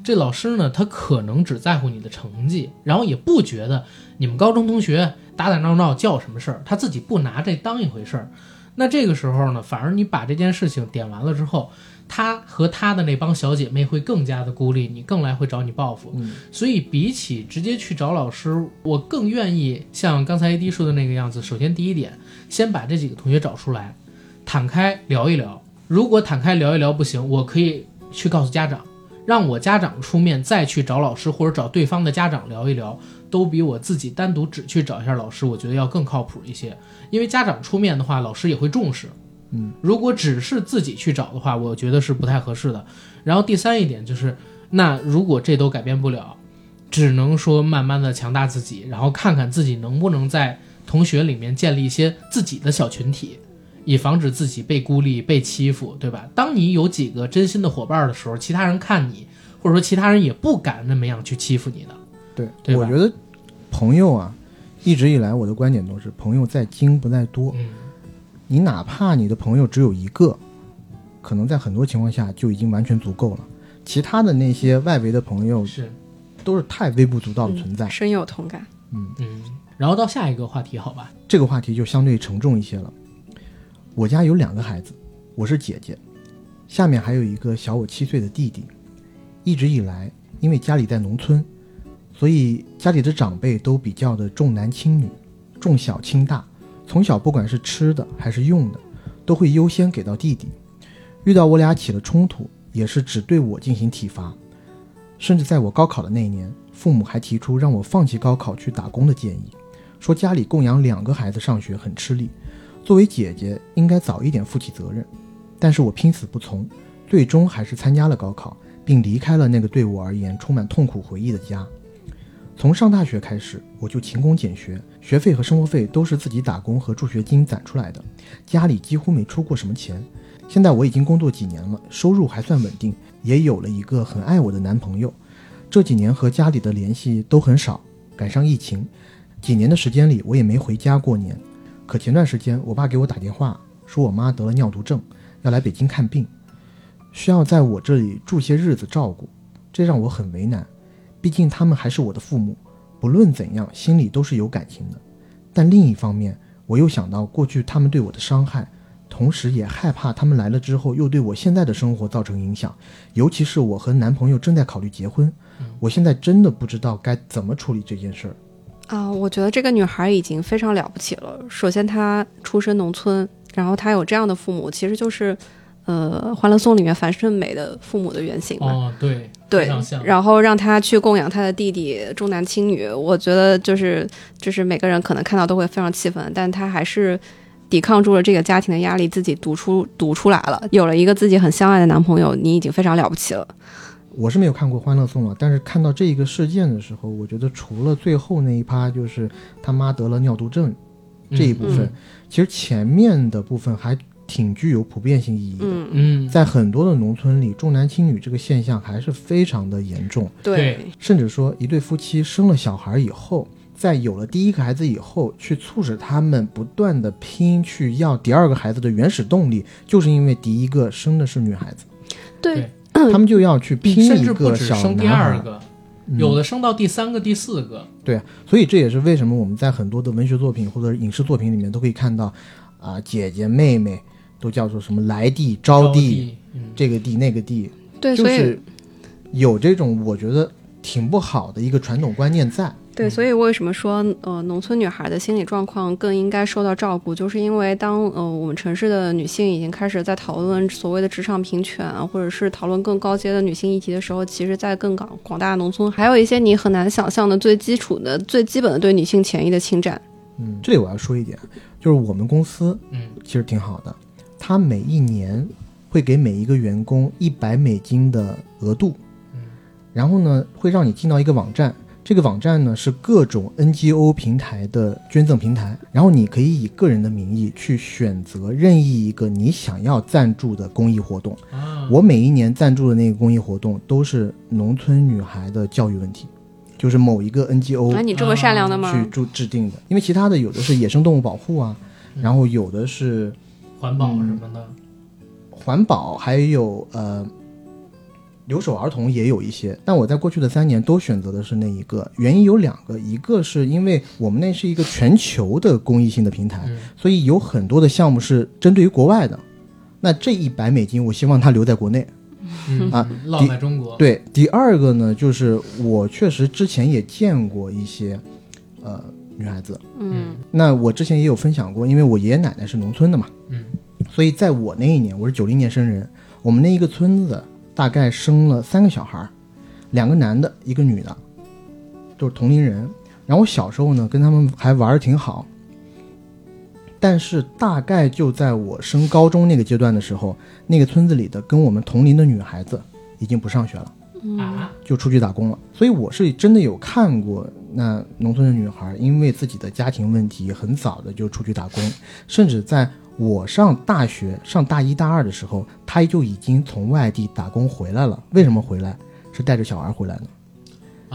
Speaker 1: 这老师呢，他可能只在乎你的成绩，然后也不觉得你们高中同学打打闹闹叫什么事儿，他自己不拿这当一回事儿。那这个时候呢，反而你把这件事情点完了之后，他和他的那帮小姐妹会更加的孤立你，更来会找你报复。
Speaker 2: 嗯
Speaker 1: 所以比起直接去找老师，我更愿意像刚才 AD 说的那个样子。首先第一点，先把这几个同学找出来，坦开聊一聊。如果坦开聊一聊不行，我可以去告诉家长，让我家长出面再去找老师或者找对方的家长聊一聊，都比我自己单独只去找一下老师，我觉得要更靠谱一些。因为家长出面的话，老师也会重视。
Speaker 2: 嗯，
Speaker 1: 如果只是自己去找的话，我觉得是不太合适的。然后第三一点就是，那如果这都改变不了，只能说慢慢的强大自己，然后看看自己能不能在同学里面建立一些自己的小群体，以防止自己被孤立、被欺负，对吧？当你有几个真心的伙伴的时候，其他人看你，或者说其他人也不敢那么样去欺负你的。
Speaker 2: 对，
Speaker 1: 对
Speaker 2: 我觉得朋友啊，一直以来我的观点都是朋友在精不在多。
Speaker 1: 嗯，
Speaker 2: 你哪怕你的朋友只有一个，可能在很多情况下就已经完全足够了。其他的那些外围的朋友
Speaker 1: 是，
Speaker 2: 都是太微不足道的存在。
Speaker 3: 深有同感。
Speaker 1: 嗯嗯。然后到下一个话题，好吧？
Speaker 2: 这个话题就相对沉重一些了。我家有两个孩子，我是姐姐，下面还有一个小我七岁的弟弟。一直以来，因为家里在农村，所以家里的长辈都比较的重男轻女，重小轻大。从小不管是吃的还是用的，都会优先给到弟弟。遇到我俩起了冲突，也是只对我进行体罚。甚至在我高考的那一年，父母还提出让我放弃高考去打工的建议。说家里供养两个孩子上学很吃力，作为姐姐应该早一点负起责任，但是我拼死不从，最终还是参加了高考，并离开了那个对我而言充满痛苦回忆的家。从上大学开始，我就勤工俭学，学费和生活费都是自己打工和助学金攒出来的，家里几乎没出过什么钱。现在我已经工作几年了，收入还算稳定，也有了一个很爱我的男朋友。这几年和家里的联系都很少，赶上疫情，几年的时间里我也没回家过年。可前段时间我爸给我打电话，说我妈得了尿毒症，要来北京看病，需要在我这里住些日子照顾，这让我很为难。毕竟他们还是我的父母，不论怎样，心里都是有感情的。但另一方面，我又想到过去他们对我的伤害，同时也害怕他们来了之后又对我现在的生活造成影响。尤其是我和男朋友正在考虑结婚，我现在真的不知道该怎么处理这件事儿。
Speaker 3: 啊，我觉得这个女孩已经非常了不起了。首先，她出身农村，然后她有这样的父母，其实就是，呃，《欢乐颂》里面樊胜美的父母的原型嘛。
Speaker 1: 哦，对，
Speaker 3: 对然后让他去供养他的弟弟，重男轻女，我觉得就是就是每个人可能看到都会非常气愤，但他还是抵抗住了这个家庭的压力，自己读出读出来了，有了一个自己很相爱的男朋友，你已经非常了不起了。
Speaker 2: 我是没有看过《欢乐颂》了，但是看到这一个事件的时候，我觉得除了最后那一趴，就是他妈得了尿毒症这一部分，
Speaker 3: 嗯。
Speaker 2: 其实前面的部分还挺具有普遍性意义的。
Speaker 3: 嗯，
Speaker 1: 嗯，
Speaker 2: 在很多的农村里，重男轻女这个现象还是非常的严重，
Speaker 3: 对，
Speaker 2: 甚至说一对夫妻生了小孩以后，在有了第一个孩子以后，去促使他们不断的拼去要第二个孩子的原始动力，就是因为第一个生的是女孩子，
Speaker 3: 对
Speaker 1: 对
Speaker 2: 他们就要去拼一
Speaker 1: 甚至不
Speaker 2: 个小
Speaker 1: 止生第
Speaker 2: 男孩。
Speaker 1: 二个，
Speaker 2: 嗯
Speaker 1: 有的生到第三个、第四个。
Speaker 2: 对，所以这也是为什么我们在很多的文学作品或者影视作品里面都可以看到，啊、姐姐妹妹都叫做什么来地、招地，
Speaker 1: 地，嗯，
Speaker 2: 这个地那个地，
Speaker 3: 对，所以
Speaker 2: 就是有这种我觉得挺不好的一个传统观念在。
Speaker 3: 对，所以为什么说呃，农村女孩的心理状况更应该受到照顾，就是因为当呃我们城市的女性已经开始在讨论所谓的职场平权啊，或者是讨论更高阶的女性议题的时候，其实，在更广广大的农村，还有一些你很难想象的最基础的、最基本的对女性权益的侵占。
Speaker 2: 嗯，这里我要说一点，就是我们公司
Speaker 1: 嗯
Speaker 2: 其实挺好的，它每一年会给每一个员工一百美金的额度，
Speaker 1: 嗯
Speaker 2: 然后呢会让你进到一个网站，这个网站呢是各种 NGO 平台的捐赠平台，然后你可以以个人的名义去选择任意一个你想要赞助的公益活动。
Speaker 1: 啊，
Speaker 2: 我每一年赞助的那个公益活动都是农村女孩的教育问题，就是某一个 NGO
Speaker 3: 啊，你这么善良的吗？
Speaker 2: 去制制定的，因为其他的有的是野生动物保护啊，
Speaker 1: 嗯。
Speaker 2: 然后有的是
Speaker 1: 环保
Speaker 2: 嗯。
Speaker 1: 什么的，
Speaker 2: 环保，还有呃留守儿童也有一些，但我在过去的三年都选择的是那一个，原因有两个，一个是因为我们那是一个全球的公益性的平台，
Speaker 1: 嗯。
Speaker 2: 所以有很多的项目是针对于国外的，那这一百美金我希望它留在国内。
Speaker 1: 嗯
Speaker 2: 啊
Speaker 1: 落在中国，
Speaker 2: 对，第二个呢，就是我确实之前也见过一些呃女孩子，
Speaker 3: 嗯。
Speaker 2: 那我之前也有分享过，因为我爷爷奶奶是农村的嘛，
Speaker 1: 嗯
Speaker 2: 所以在我那一年，我是九零年生人，我们那一个村子大概生了三个小孩儿，两个男的，一个女的，都是同龄人。然后我小时候呢，跟他们还玩的挺好，但是大概就在我升高中那个阶段的时候，那个村子里的跟我们同龄的女孩子已经不上学了。
Speaker 3: 嗯
Speaker 1: 啊，
Speaker 2: 就出去打工了。所以我是真的有看过，那农村的女孩因为自己的家庭问题，很早的就出去打工，甚至在我上大学上大一大二的时候，他就已经从外地打工回来了。为什么回来？是带着小孩回来的。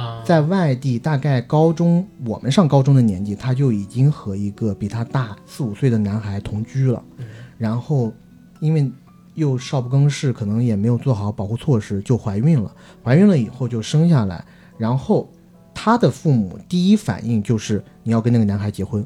Speaker 1: 啊，
Speaker 2: 在外地，大概高中我们上高中的年纪，他就已经和一个比他大四五岁的男孩同居了。
Speaker 1: 嗯
Speaker 2: 然后因为又少不更事，可能也没有做好保护措施，就怀孕了。怀孕了以后就生下来，然后他的父母第一反应就是你要跟那个男孩结婚。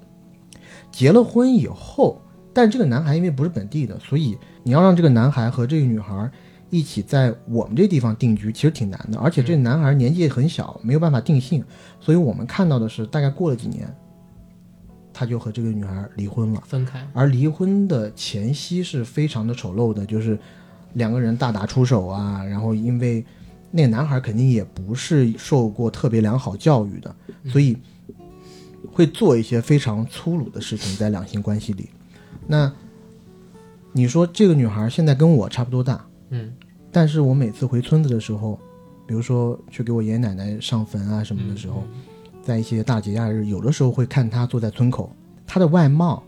Speaker 2: 结了婚以后，但这个男孩因为不是本地的，所以你要让这个男孩和这个女孩一起在我们这地方定居，其实挺难的。而且这个男孩年纪也很小，没有办法定性，所以我们看到的是，大概过了几年，他就和这个女孩离婚了。
Speaker 1: 分开，
Speaker 2: 而离婚的前夕是非常的丑陋的，就是两个人大打出手啊，然后因为那个男孩肯定也不是受过特别良好教育的，所以会做一些非常粗鲁的事情在两性关系里。那你说这个女孩现在跟我差不多大，
Speaker 1: 嗯。
Speaker 2: 但是我每次回村子的时候，比如说去给我爷爷奶奶上坟啊什么的时候，在一些大节假日，有的时候会看她坐在村口，她的外貌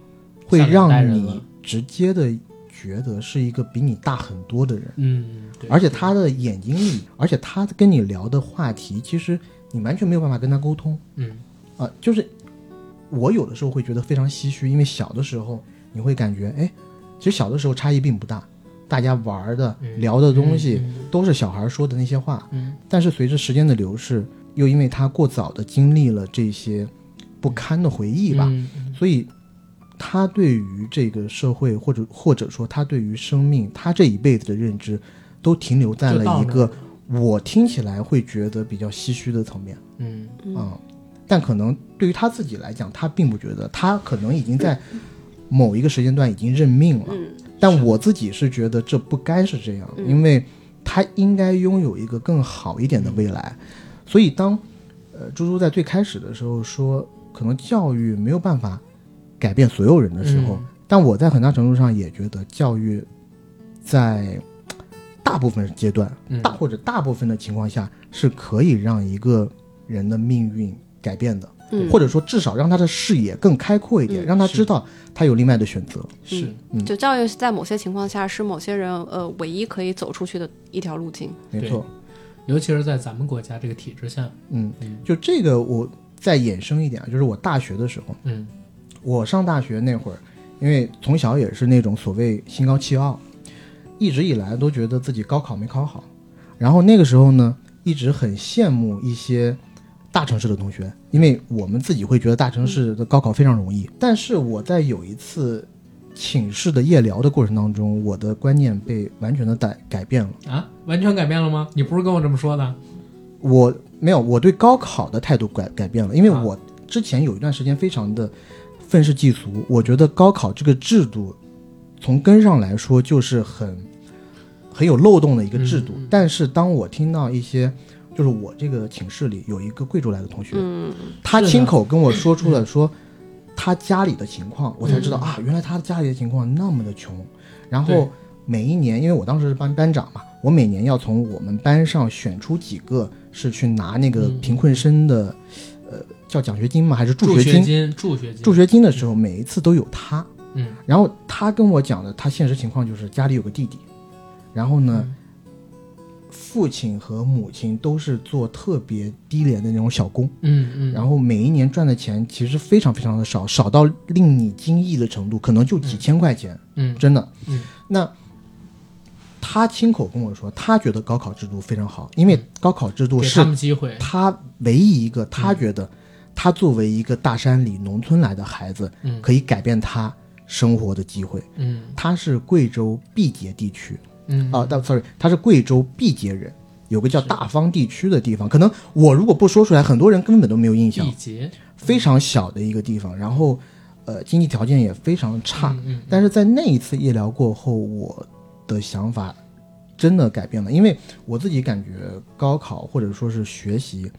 Speaker 2: 会让你直接的觉得是一个比你大很多的人，
Speaker 1: 嗯，对
Speaker 2: 而且她的眼睛里，而且她跟你聊的话题，其实你完全没有办法跟她沟通
Speaker 1: 嗯。
Speaker 2: 啊、就是我有的时候会觉得非常唏嘘，因为小的时候你会感觉，哎，其实小的时候差异并不大，大家玩的、
Speaker 1: 嗯
Speaker 2: 聊的东西
Speaker 1: 嗯
Speaker 2: 都是小孩说的那些话，
Speaker 1: 嗯。
Speaker 2: 但是随着时间的流逝，又因为他过早的经历了这些不堪的回忆吧，
Speaker 1: 嗯嗯
Speaker 2: 所以他对于这个社会，或者或者说他对于生命，他这一辈子的认知，都停留在了一个我听起来会觉得比较唏嘘的层面
Speaker 1: 嗯。
Speaker 2: 啊、但可能对于他自己来讲，他并不觉得，他可能已经在某一个时间段已经认命了。
Speaker 3: 嗯
Speaker 2: 但我自己是觉得这不该是这样，
Speaker 3: 嗯。
Speaker 2: 因为他应该拥有一个更好一点的未来。所以当呃猪猪在最开始的时候说，可能教育没有办法改变所有人的时候，
Speaker 1: 嗯。
Speaker 2: 但我在很大程度上也觉得教育在大部分阶段，
Speaker 1: 嗯。
Speaker 2: 大或者大部分的情况下是可以让一个人的命运改变的，
Speaker 3: 嗯，
Speaker 2: 或者说至少让他的视野更开阔一点，
Speaker 3: 嗯。
Speaker 2: 让他知道他有另外的选择。
Speaker 1: 是。
Speaker 2: 嗯。
Speaker 3: 就教育在某些情况下是某些人呃唯一可以走出去的一条路径。
Speaker 2: 没错。
Speaker 1: 尤其是在咱们国家这个体制下，
Speaker 2: 嗯
Speaker 1: 嗯，
Speaker 2: 就这个我再衍生一点啊，就是我大学的时候，
Speaker 1: 嗯。
Speaker 2: 我上大学那会儿，因为从小也是那种所谓心高气傲，一直以来都觉得自己高考没考好，然后那个时候呢，一直很羡慕一些大城市的同学，因为我们自己会觉得大城市的高考非常容易，但是我在有一次寝室的夜聊的过程当中，我的观念被完全的改改变了。
Speaker 1: 啊，完全改变了吗？你不是跟我这么说的？
Speaker 2: 我没有，我对高考的态度改改变了，因为
Speaker 1: 啊
Speaker 2: 我之前有一段时间非常的愤世嫉俗，我觉得高考这个制度从根上来说就是很很有漏洞的一个制度。
Speaker 1: 嗯嗯
Speaker 2: 但是当我听到一些，就是我这个寝室里有一个贵州来的同学，
Speaker 3: 嗯，
Speaker 2: 他亲口跟我说出了说他家里的情况，我才知道
Speaker 1: 嗯。
Speaker 2: 啊，原来他家里的情况那么的穷。然后每一年，因为我当时是班班长嘛，我每年要从我们班上选出几个是去拿那个
Speaker 1: 嗯。
Speaker 2: 贫困生的，呃，叫奖学金吗？还是助
Speaker 1: 助
Speaker 2: 学金？
Speaker 1: 金，助学金，
Speaker 2: 助学金的时候，每一次都有他。
Speaker 1: 嗯，
Speaker 2: 然后他跟我讲的，他现实情况就是家里有个弟弟，然后呢，
Speaker 1: 嗯
Speaker 2: 父亲和母亲都是做特别低廉的那种小工。
Speaker 1: 嗯嗯，
Speaker 2: 然后每一年赚的钱其实非常非常的少，少到令你惊异的程度，可能就几千块钱，
Speaker 1: 嗯
Speaker 2: 真的。
Speaker 1: 嗯。
Speaker 2: 那他亲口跟我说，他觉得高考制度非常好，因为高考制度是
Speaker 1: 给他们机会，
Speaker 2: 他唯一一个他觉得他作为一个大山里农村来的孩子，
Speaker 1: 嗯。
Speaker 2: 可以改变他生活的机会。
Speaker 1: 嗯。
Speaker 2: 他是贵州毕节地区
Speaker 1: 嗯
Speaker 2: 啊，但 sorry，他是贵州毕节人。有个叫大方地区的地方，可能我如果不说出来，很多人根本都没有印象
Speaker 1: 毕。节
Speaker 2: 非常小的一个地方，然后呃经济条件也非常差。
Speaker 1: 嗯嗯
Speaker 2: 但是在那一次夜聊过后，我的想法真的改变了，因为我自己感觉高考或者说是学习，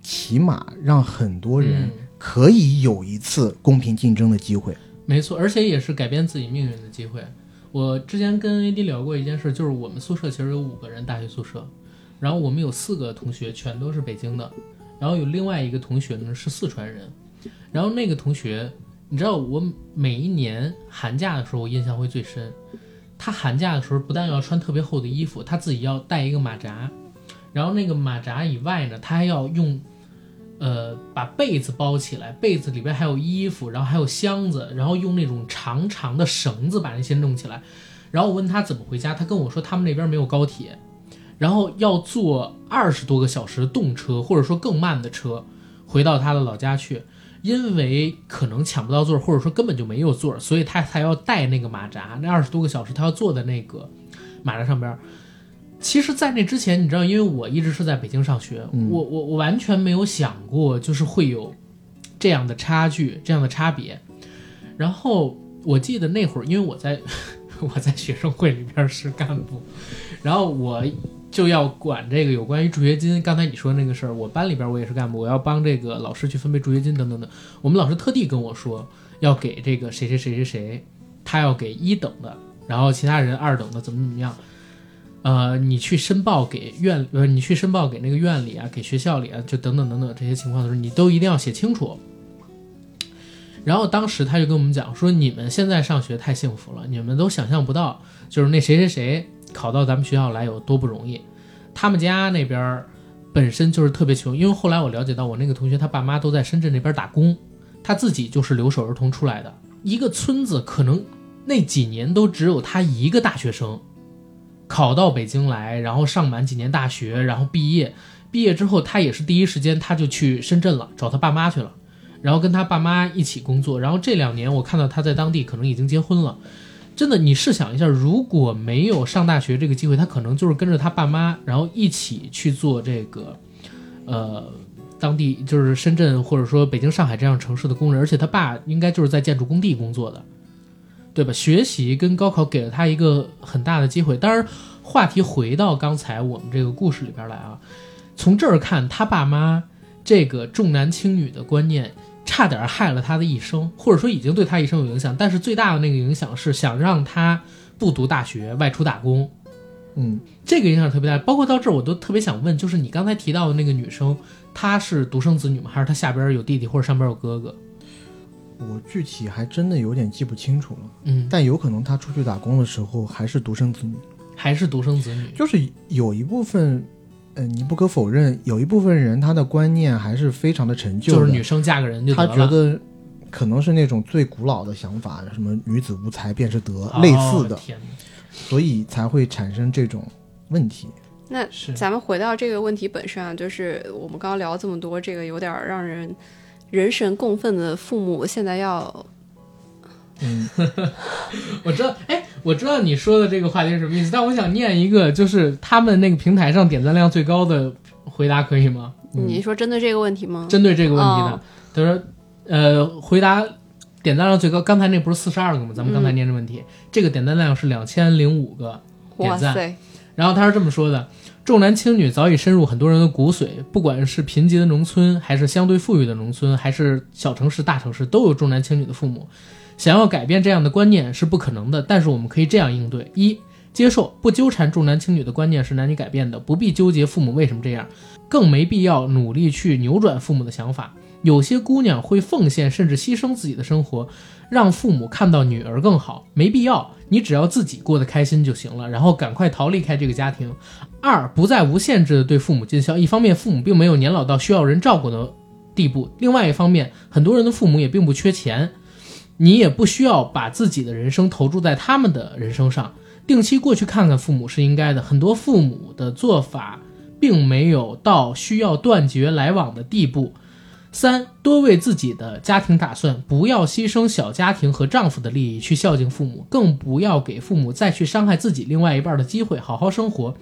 Speaker 2: 起码让很多人
Speaker 1: 嗯
Speaker 2: 可以有一次公平竞争的机会。
Speaker 1: 没错，而且也是改变自己命运的机会。我之前跟 AD 聊过一件事，就是我们宿舍其实有五个人，大学宿舍，然后我们有四个同学全都是北京的，然后有另外一个同学呢是四川人，然后那个同学，你知道我每一年寒假的时候我印象会最深，他寒假的时候不但要穿特别厚的衣服，他自己要带一个马扎，然后那个马扎以外呢，他还要用。呃，把被子包起来，被子里边还有衣服，然后还有箱子，然后用那种长长的绳子把那些弄起来。然后我问他怎么回家，他跟我说他们那边没有高铁，然后要坐二十多个小时的动车，或者说更慢的车回到他的老家去。因为可能抢不到座，或者说根本就没有座，所以他才要带那个马扎。那二十多个小时，他要坐在那个马扎上边。其实，在那之前，你知道，因为我一直是在北京上学，
Speaker 2: 嗯
Speaker 1: 我我我完全没有想过，就是会有这样的差距，这样的差别。然后我记得那会儿，因为我在 我在学生会里边是干部，然后我就要管这个有关于助学金。刚才你说那个事儿，我班里边我也是干部，我要帮这个老师去分配助学金等等等。我们老师特地跟我说，要给这个谁谁谁谁谁，他要给一等的，然后其他人二等的怎么怎么样。呃，你去申报给院，呃，你去申报给那个院里啊，给学校里啊，就等等等等这些情况的时候，你都一定要写清楚。然后当时他就跟我们讲说，你们现在上学太幸福了，你们都想象不到，就是那谁谁谁考到咱们学校来有多不容易。他们家那边本身就是特别穷，因为后来我了解到，我那个同学他爸妈都在深圳那边打工，他自己就是留守儿童出来的。一个村子可能那几年都只有他一个大学生，考到北京来，然后上满几年大学，然后毕业。毕业之后，他也是第一时间他就去深圳了，找他爸妈去了。然后跟他爸妈一起工作，然后这两年我看到他在当地可能已经结婚了。真的，你试想一下，如果没有上大学这个机会，他可能就是跟着他爸妈，然后一起去做这个，呃，当地就是深圳或者说北京、上海这样城市的工人，而且他爸应该就是在建筑工地工作的，对吧？学习跟高考给了他一个很大的机会。当然，话题回到刚才我们这个故事里边来啊，从这儿看，他爸妈这个重男轻女的观念。差点害了他的一生，或者说已经对他一生有影响。但是最大的那个影响是想让他不读大学，外出打工。
Speaker 2: 嗯，
Speaker 1: 这个影响特别大。包括到这儿，我都特别想问，就是你刚才提到的那个女生，她是独生子女吗？还是她下边有弟弟或者上边有哥哥？
Speaker 2: 我具体还真的有点记不清楚了，
Speaker 1: 嗯，
Speaker 2: 但有可能他出去打工的时候还是独生子女，
Speaker 1: 还是独生子女？
Speaker 2: 就是有一部分。呃，你不可否认，有一部分人他的观念还是非常的陈旧的，
Speaker 1: 就是女生嫁个人就
Speaker 2: 他
Speaker 1: 得了。
Speaker 2: 觉得可能是那种最古老的想法，什么女子无才便是德，
Speaker 1: 哦
Speaker 2: 类似的，所以才会产生这种问题。
Speaker 3: 那
Speaker 1: 是
Speaker 3: 咱们回到这个问题本身啊，就是我们刚刚聊这么多，这个有点让人人神共愤的父母，现在要
Speaker 2: 嗯，
Speaker 1: 我知道，哎，我知道你说的这个话题是什么意思，但我想念一个，就是他们那个平台上点赞量最高的回答，可以吗？
Speaker 3: 你说针对这个问题吗？
Speaker 1: 针对这个问题的
Speaker 3: 哦，
Speaker 1: 他说，呃，回答点赞量最高，刚才那不是四十二个吗？咱们刚才念这问题，这个点赞量是两千零五个。
Speaker 3: 哇
Speaker 1: 点赞
Speaker 3: 塞，
Speaker 1: 然后他是这么说的：重男轻女早已深入很多人的骨髓，不管是贫瘠的农村，还是相对富裕的农村，还是小城市、大城市，都有重男轻女的父母。想要改变这样的观念是不可能的，但是我们可以这样应对：一、接受不纠缠重男轻女的观念是难以改变的，不必纠结父母为什么这样，更没必要努力去扭转父母的想法。有些姑娘会奉献甚至牺牲自己的生活，让父母看到女儿更好，没必要。你只要自己过得开心就行了，然后赶快逃离开这个家庭。二，不再无限制的对父母尽孝。一方面，父母并没有年老到需要人照顾的地步；另外一方面，很多人的父母也并不缺钱，你也不需要把自己的人生投注在他们的人生上。定期过去看看父母是应该的。很多父母的做法并没有到需要断绝来往的地步。三，多为自己的家庭打算，不要牺牲小家庭和丈夫的利益去孝敬父母，更不要给父母再去伤害自己另外一半的机会。好好生活，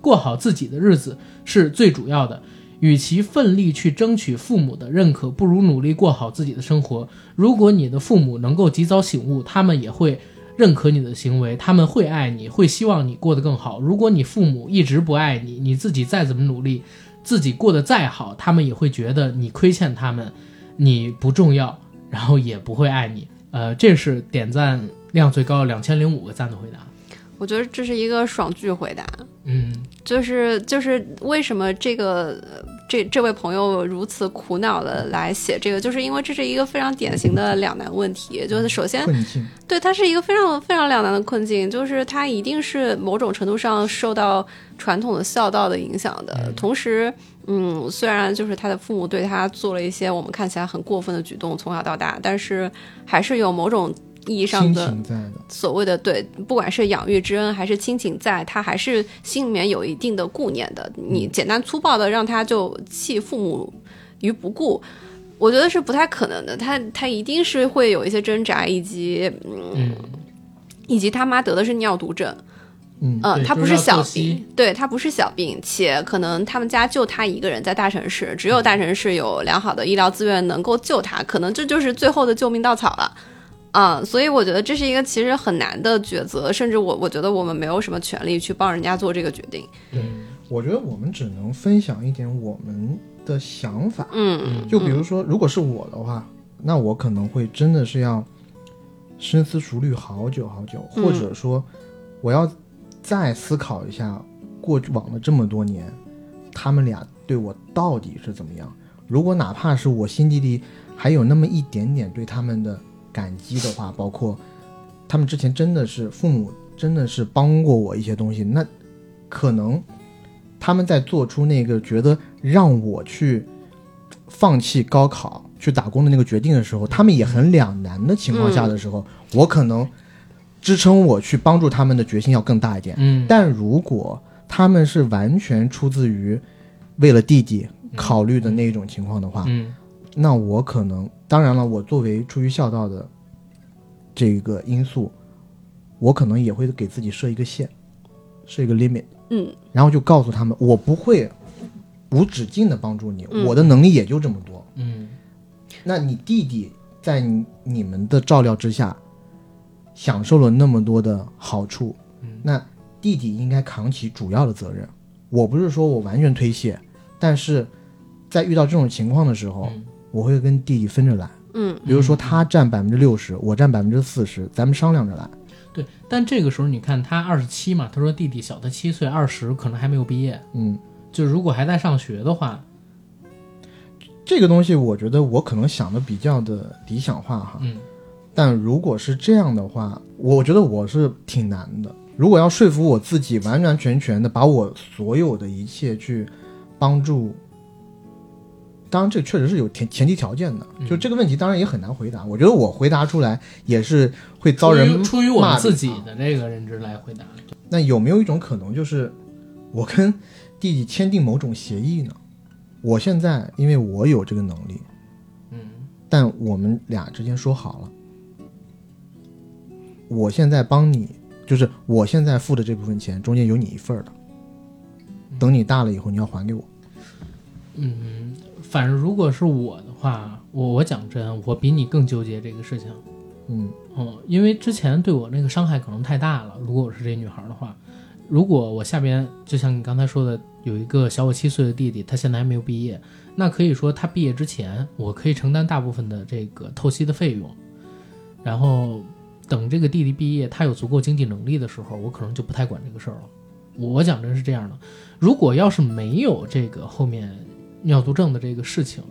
Speaker 1: 过好自己的日子是最主要的。与其奋力去争取父母的认可，不如努力过好自己的生活。如果你的父母能够及早醒悟，他们也会认可你的行为，他们会爱你，会希望你过得更好。如果你父母一直不爱你，你自己再怎么努力，自己过得再好，他们也会觉得你亏欠他们，你不重要，然后也不会爱你。呃，这是点赞量最高两千零五个赞的回答。
Speaker 3: 我觉得这是一个爽剧回答。
Speaker 1: 嗯，
Speaker 3: 就是就是为什么这个呃这这位朋友如此苦恼的来写这个，就是因为这是一个非常典型的两难问题。就是首先，对它是一个非常非常两难的困境，就是他一定是某种程度上受到传统的孝道的影响的，同时。嗯，虽然就是他的父母对他做了一些我们看起来很过分的举动，从小到大，但是还是有某种意义上的所谓的对，不管是养育之恩还是亲情在，他还是心里面有一定的顾念的。你简单粗暴的让他就弃父母于不顾，我觉得是不太可能的。他他一定是会有一些挣扎，以及嗯，以及他妈得的是尿毒症。
Speaker 2: 嗯，
Speaker 3: 他不
Speaker 1: 是
Speaker 3: 小病，对他不是小病，且可能他们家就他一个人在大城市，只有大城市有良好的医疗资源能够救他，可能这就是最后的救命稻草了。啊、所以我觉得这是一个其实很难的抉择，甚至我我觉得我们没有什么权利去帮人家做这个决定。
Speaker 2: 对我觉得我们只能分享一点我们的想法。
Speaker 3: 嗯，
Speaker 2: 就比如说，如果是我的话，那我可能会真的是要深思熟虑好久好久，
Speaker 3: 嗯
Speaker 2: 或者说我要再思考一下过往的这么多年，他们俩对我到底是怎么样。如果哪怕是我心底里还有那么一点点对他们的感激的话，包括他们之前真的是父母真的是帮过我一些东西，那可能他们在做出那个觉得让我去放弃高考去打工的那个决定的时候，他们也很两难的情况下的时候，我可能支撑我去帮助他们的决心要更大一点。
Speaker 1: 嗯，
Speaker 2: 但如果他们是完全出自于为了弟弟考虑的那种情况的话，
Speaker 1: 嗯
Speaker 2: 那我可能，当然了，我作为出于孝道的这个因素，我可能也会给自己设一个线，设一个 limit，
Speaker 3: 嗯，
Speaker 2: 然后就告诉他们，我不会无止境的帮助你，
Speaker 3: 嗯。
Speaker 2: 我的能力也就这么多。
Speaker 1: 嗯。
Speaker 2: 那你弟弟在你你们的照料之下，享受了那么多的好处，那弟弟应该扛起主要的责任。我不是说我完全推卸，但是在遇到这种情况的时候，
Speaker 1: 嗯
Speaker 2: 我会跟弟弟分着来。
Speaker 3: 嗯，
Speaker 2: 比如说他占百分之六十，我占百分之四十，咱们商量着来。
Speaker 1: 对。但这个时候你看他二十七嘛，他说弟弟小他七岁，二十可能还没有毕业，
Speaker 2: 嗯，
Speaker 1: 就如果还在上学的话，
Speaker 2: 这个东西我觉得我可能想的比较的理想化哈。
Speaker 1: 嗯
Speaker 2: 但如果是这样的话，我觉得我是挺难的。如果要说服我自己完完全全的把我所有的一切去帮助，当然这确实是有前前提条件的。
Speaker 1: 嗯
Speaker 2: 就这个问题当然也很难回答。我觉得我回答出来也是会遭人
Speaker 1: 出于我自己的这个认知来回答。
Speaker 2: 那有没有一种可能，就是我跟弟弟签订某种协议呢？我现在因为我有这个能力，
Speaker 1: 嗯
Speaker 2: 但我们俩之间说好了，我现在帮你，就是我现在付的这部分钱中间有你一份儿的，等你大了以后你要还给我。
Speaker 1: 嗯，反正如果是我的话，我我讲真，我比你更纠结这个事情。
Speaker 2: 嗯
Speaker 1: 嗯，因为之前对我那个伤害可能太大了。如果我是这女孩的话，如果我下边就像你刚才说的，有一个小我七岁的弟弟，他现在还没有毕业，那可以说他毕业之前，我可以承担大部分的这个透析的费用，然后等这个弟弟毕业，他有足够经济能力的时候，我可能就不太管这个事儿了。我讲真是这样的，如果要是没有这个后面尿毒症的这个事情，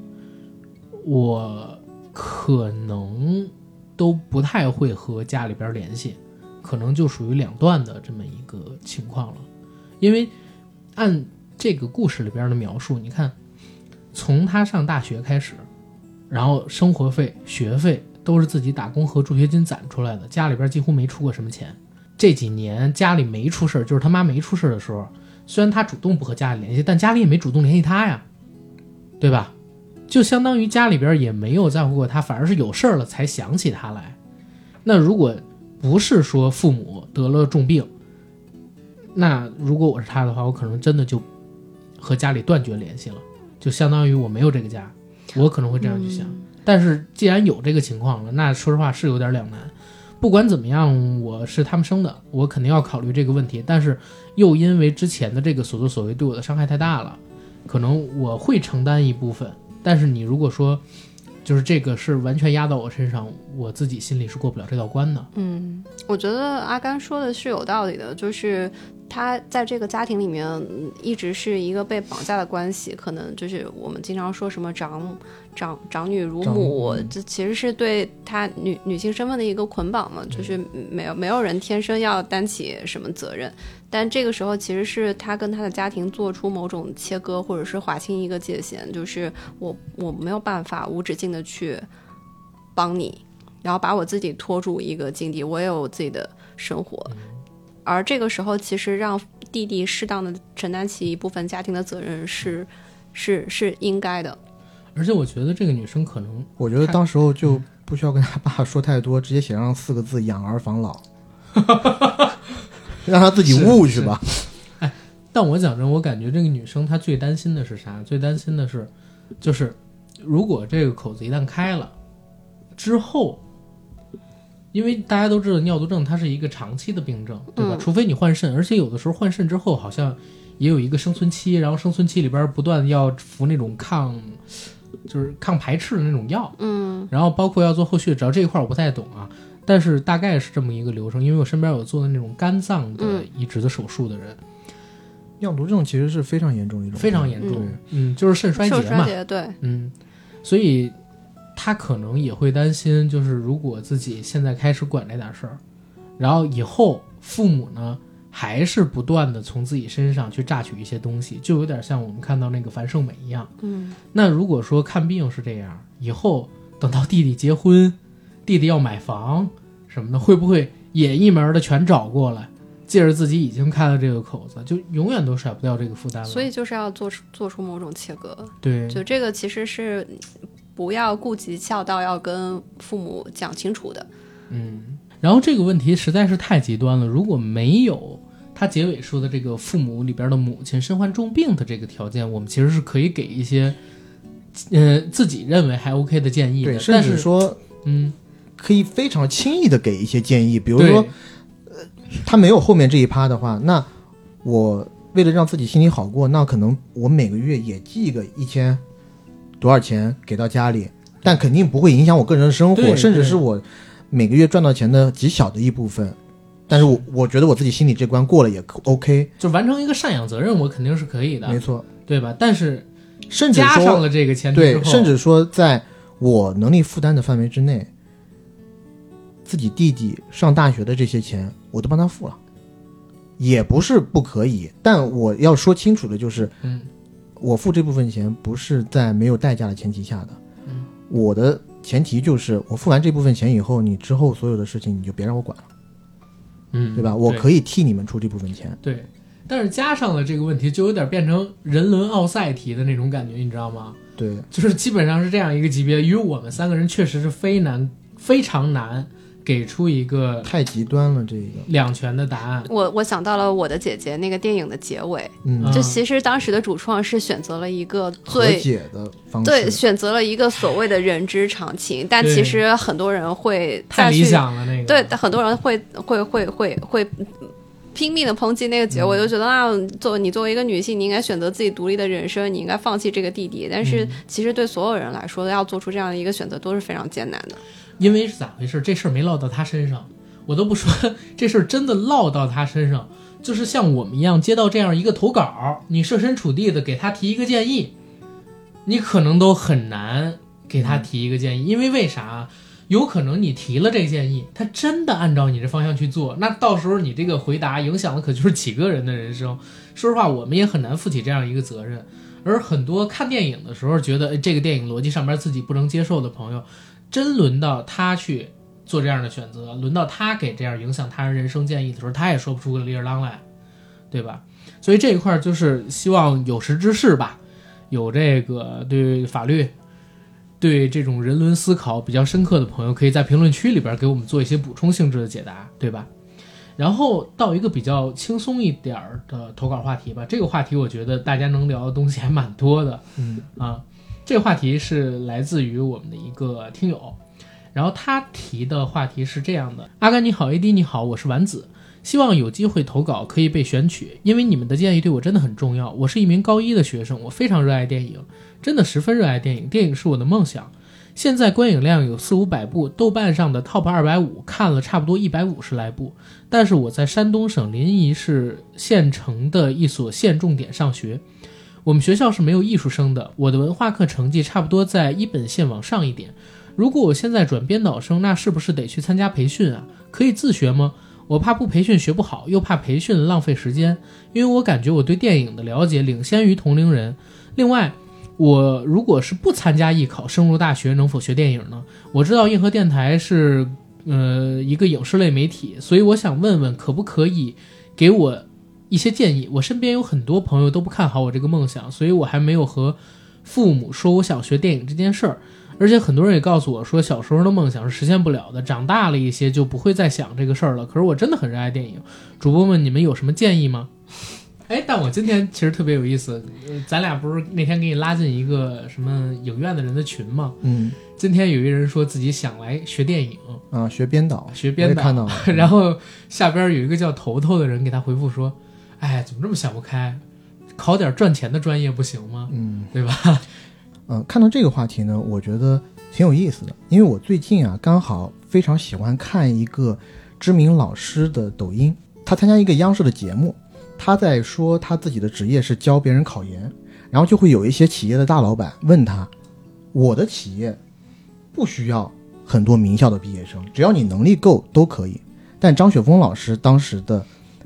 Speaker 1: 我可能都不太会和家里边联系，可能就属于两段的这么一个情况了。因为按这个故事里边的描述，你看，从他上大学开始，然后生活费、学费都是自己打工和助学金攒出来的，家里边几乎没出过什么钱。这几年家里没出事，就是他妈没出事的时候，虽然他主动不和家里联系，但家里也没主动联系他呀，对吧？就相当于家里边也没有在乎过他，反而是有事儿了才想起他来。那如果不是说父母得了重病，那如果我是他的话，我可能真的就和家里断绝联系了，就相当于我没有这个家，我可能会这样去想。但是既然有这个情况了，那说实话是有点两难。不管怎么样，我是他们生的，我肯定要考虑这个问题。但是又因为之前的这个所作所为对我的伤害太大了，可能我会承担一部分。但是你如果说，就是这个是完全压到我身上，我自己心里是过不了这道关的。
Speaker 3: 嗯，我觉得阿甘说的是有道理的，就是他在这个家庭里面一直是一个被绑架的关系，可能就是我们经常说什么长长长女如母，这其实是对他女女性身份的一个捆绑嘛，就是没有没有人天生要担起什么责任，但这个时候其实是他跟他的家庭做出某种切割，或者是划清一个界限，就是我我没有办法无止境的去帮你，然后把我自己拖住一个境地，我也有自己的生活。而这个时候，其实让弟弟适当的承担起一部分家庭的责任是是是应该的。
Speaker 1: 而且我觉得这个女生可能
Speaker 2: 我觉得当时候就不需要跟他爸说太多，直接写上四个字“养儿防老”，让他自己悟去吧。
Speaker 1: 但我讲真，我感觉这个女生她最担心的是啥？最担心的是，就是如果这个口子一旦开了之后，因为大家都知道尿毒症它是一个长期的病症，对吧？
Speaker 3: 嗯
Speaker 1: 除非你换肾，而且有的时候换肾之后好像也有一个生存期，然后生存期里边不断要服那种抗，就是抗排斥的那种药，
Speaker 3: 嗯
Speaker 1: 然后包括要做后续，只要这一块我不太懂啊，但是大概是这么一个流程，因为我身边有做的那种肝脏的
Speaker 3: 嗯。
Speaker 1: 移植的手术的人，
Speaker 2: 尿毒症其实是非常严重的一种，
Speaker 1: 非常严重
Speaker 2: 对，
Speaker 1: 嗯，就是肾衰竭嘛，
Speaker 3: 受衰竭，对，
Speaker 1: 嗯，所以他可能也会担心，就是如果自己现在开始管这点事儿，然后以后父母呢还是不断的从自己身上去榨取一些东西，就有点像我们看到那个樊胜美一样。
Speaker 3: 嗯。
Speaker 1: 那如果说看病是这样，以后等到弟弟结婚，弟弟要买房什么的，会不会也一门的全找过来？借着自己已经开了这个口子，就永远都甩不掉这个负担了。
Speaker 3: 所以就是要做出做出某种切割，
Speaker 1: 对，
Speaker 3: 就这个其实是不要顾及孝道，要跟父母讲清楚的。
Speaker 1: 嗯，然后这个问题实在是太极端了。如果没有他结尾说的这个父母里边的母亲身患重病的这个条件，我们其实是可以给一些呃自己认为还 OK 的建议的。
Speaker 2: 对，甚
Speaker 1: 但是，
Speaker 2: 至说
Speaker 1: 嗯，
Speaker 2: 可以非常轻易的给一些建议，比
Speaker 1: 比
Speaker 2: 如说呃他没有后面这一趴的话，那我为了让自己心里好过，那可能我每个月也寄个一千多少钱给到家里，但肯定不会影响我个人的生活，甚至是我每个月赚到钱的极小的一部分。但是我我觉得我自己心里这关过了也可 OK，
Speaker 1: 就完成一个赡养责任，我肯定是可以的，
Speaker 2: 没错。
Speaker 1: 对吧？但是
Speaker 2: 甚至说
Speaker 1: 加上了这个前提之
Speaker 2: 对，甚至说在我能力负担的范围之内，自己弟弟上大学的这些钱我都帮他付了，也不是不可以。但我要说清楚的就是，
Speaker 1: 嗯
Speaker 2: 我付这部分钱不是在没有代价的前提下的。
Speaker 1: 嗯
Speaker 2: 我的前提就是，我付完这部分钱以后，你之后所有的事情你就别让我管了，
Speaker 1: 嗯，
Speaker 2: 对吧？我可以替你们出这部分钱。
Speaker 1: 对，但是加上了这个问题，就有点变成人伦奥赛题的那种感觉，你知道吗？
Speaker 2: 对，
Speaker 1: 就是基本上是这样一个级别，与我们三个人确实是非难非常难给出一个
Speaker 2: 太极端了，这个，
Speaker 1: 两全的答案。
Speaker 3: 我我想到了我的姐姐那个电影的结尾，就其实当时的主创是选择了一个
Speaker 2: 和
Speaker 3: 最
Speaker 2: 解的方式，
Speaker 3: 对，选择了一个所谓的人之常情，但其实很多人会
Speaker 1: 太
Speaker 3: 去
Speaker 1: 想了，那个。
Speaker 3: 对，很多人会会会会会拼命的抨击那个结尾，
Speaker 1: 嗯。
Speaker 3: 就觉得啊，作为你作为一个女性，你应该选择自己独立的人生，你应该放弃这个弟弟。但是
Speaker 1: 嗯。
Speaker 3: 其实对所有人来说，要做出这样的一个选择都是非常艰难的。
Speaker 1: 因为是咋回事？这事儿没落到他身上，我都不说 这事儿真的落到他身上，就是像我们一样接到这样一个投稿，你设身处地的给他提一个建议，你可能都很难给他提一个建议，因为为啥？有可能你提了这个建议，他真的按照你这方向去做，那到时候你这个回答影响的可就是几个人的人生。说实话，我们也很难负起这样一个责任。而很多看电影的时候觉得这个电影逻辑上边自己不能接受的朋友，真轮到他去做这样的选择，轮到他给这样影响他人人生建议的时候，他也说不出个理儿啷来，对吧？所以这一块儿就是希望有识之士吧，有这个对法律、对这种人伦思考比较深刻的朋友，可以在评论区里边给我们做一些补充性质的解答，对吧？然后到一个比较轻松一点儿的投稿话题吧，这个话题我觉得大家能聊的东西还蛮多的，
Speaker 2: 嗯
Speaker 1: 啊，这个话题是来自于我们的一个听友，然后他提的话题是这样的：阿甘你好，AD 你好，我是丸子，希望有机会投稿可以被选取，因为你们的建议对我真的很重要。我是一名高一的学生，我非常热爱电影，真的十分热爱电影，电影是我的梦想。现在观影量有四五百部，豆瓣上的 Top 二百五看了差不多一百五十来部。但是我在山东省临沂市县城的一所县重点上学，我们学校是没有艺术生的，我的文化课成绩差不多在一本线往上一点。如果我现在转编导生，那是不是得去参加培训啊？可以自学吗？我怕不培训学不好，又怕培训浪费时间，因为我感觉我对电影的了解领先于同龄人。另外，我如果是不参加艺考，升入大学，能否学电影呢？我知道硬核电台是呃一个影视类媒体，所以我想问问，可不可以给我一些建议？我身边有很多朋友都不看好我这个梦想，所以我还没有和父母说我想学电影这件事儿。而且很多人也告诉我说，小时候的梦想是实现不了的，长大了一些就不会再想这个事儿了。可是我真的很热爱电影，主播们，你们有什么建议吗？哎，但我今天其实特别有意思，呃，咱俩不是那天给你拉进一个什么影院的人的群吗？
Speaker 2: 嗯
Speaker 1: 今天有一人说自己想来学电影，
Speaker 2: 啊，学编导，
Speaker 1: 学编导
Speaker 2: 我也看到了，
Speaker 1: 然后下边有一个叫头头的人给他回复说：“哎，怎么这么想不开？考点赚钱的专业不行吗？
Speaker 2: 嗯
Speaker 1: 对吧？
Speaker 2: 嗯，看到这个话题呢，我觉得挺有意思的，因为我最近啊刚好非常喜欢看一个知名老师的抖音，他参加一个央视的节目，他在说他自己的职业是教别人考研，然后就会有一些企业的大老板问他，我的企业不需要很多名校的毕业生，只要你能力够都可以。但张雪峰老师当时的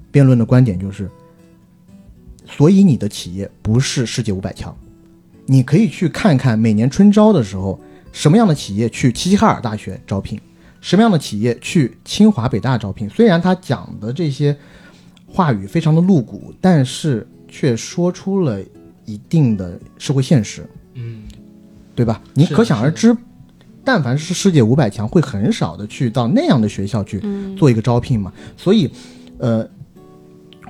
Speaker 2: 辩论的观点就是，所以你的企业不是世界五百强。你可以去看看每年春招的时候，什么样的企业去齐齐哈尔大学招聘，什么样的企业去清华北大招聘。虽然他讲的这些话语非常的露骨，但是却说出了一定的社会现实，
Speaker 1: 嗯，
Speaker 2: 对吧？你可想而知，但凡是世界五百强，会很少的去到那样的学校去
Speaker 3: 嗯
Speaker 2: 做一个招聘嘛。所以，呃，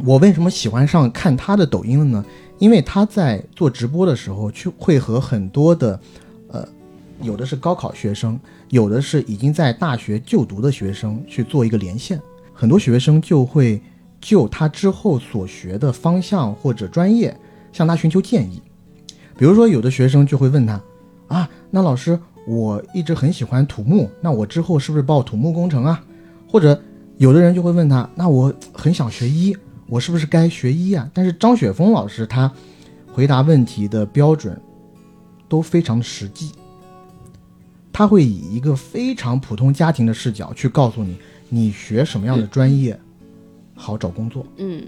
Speaker 2: 我为什么喜欢上看他的抖音了呢？因为他在做直播的时候，去会和很多的，呃，有的是高考学生，有的是已经在大学就读的学生去做一个连线，很多学生就会就他之后所学的方向或者专业向他寻求建议。比如说，有的学生就会问他，啊，那老师，我一直很喜欢土木，那我之后是不是报土木工程啊？或者有的人就会问他，那我很想学医，我是不是该学医啊？但是张雪峰老师他回答问题的标准都非常的实际，他会以一个非常普通家庭的视角去告诉你，你学什么样的专业好找工作，
Speaker 3: 嗯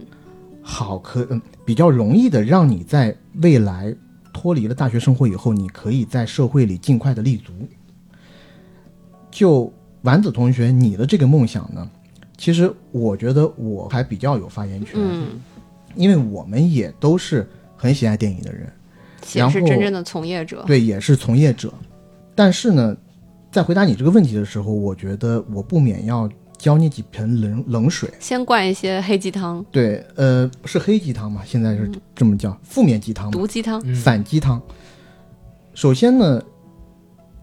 Speaker 2: 好可嗯比较容易的让你在未来脱离了大学生活以后，你可以在社会里尽快的立足。就丸子同学，你的这个梦想呢，其实我觉得我还比较有发言权，
Speaker 3: 嗯，
Speaker 2: 因为我们也都是很喜爱电影的人，
Speaker 3: 也是
Speaker 2: 然后
Speaker 3: 真正的从业者。
Speaker 2: 对，也是从业者。但是呢，在回答你这个问题的时候，我觉得我不免要浇你几盆冷冷水。
Speaker 3: 先灌一些黑鸡汤、
Speaker 2: 对，呃，是黑鸡汤嘛？现在是这么叫，负面鸡汤，
Speaker 3: 毒鸡汤。
Speaker 1: 嗯
Speaker 2: 反鸡汤。首先呢，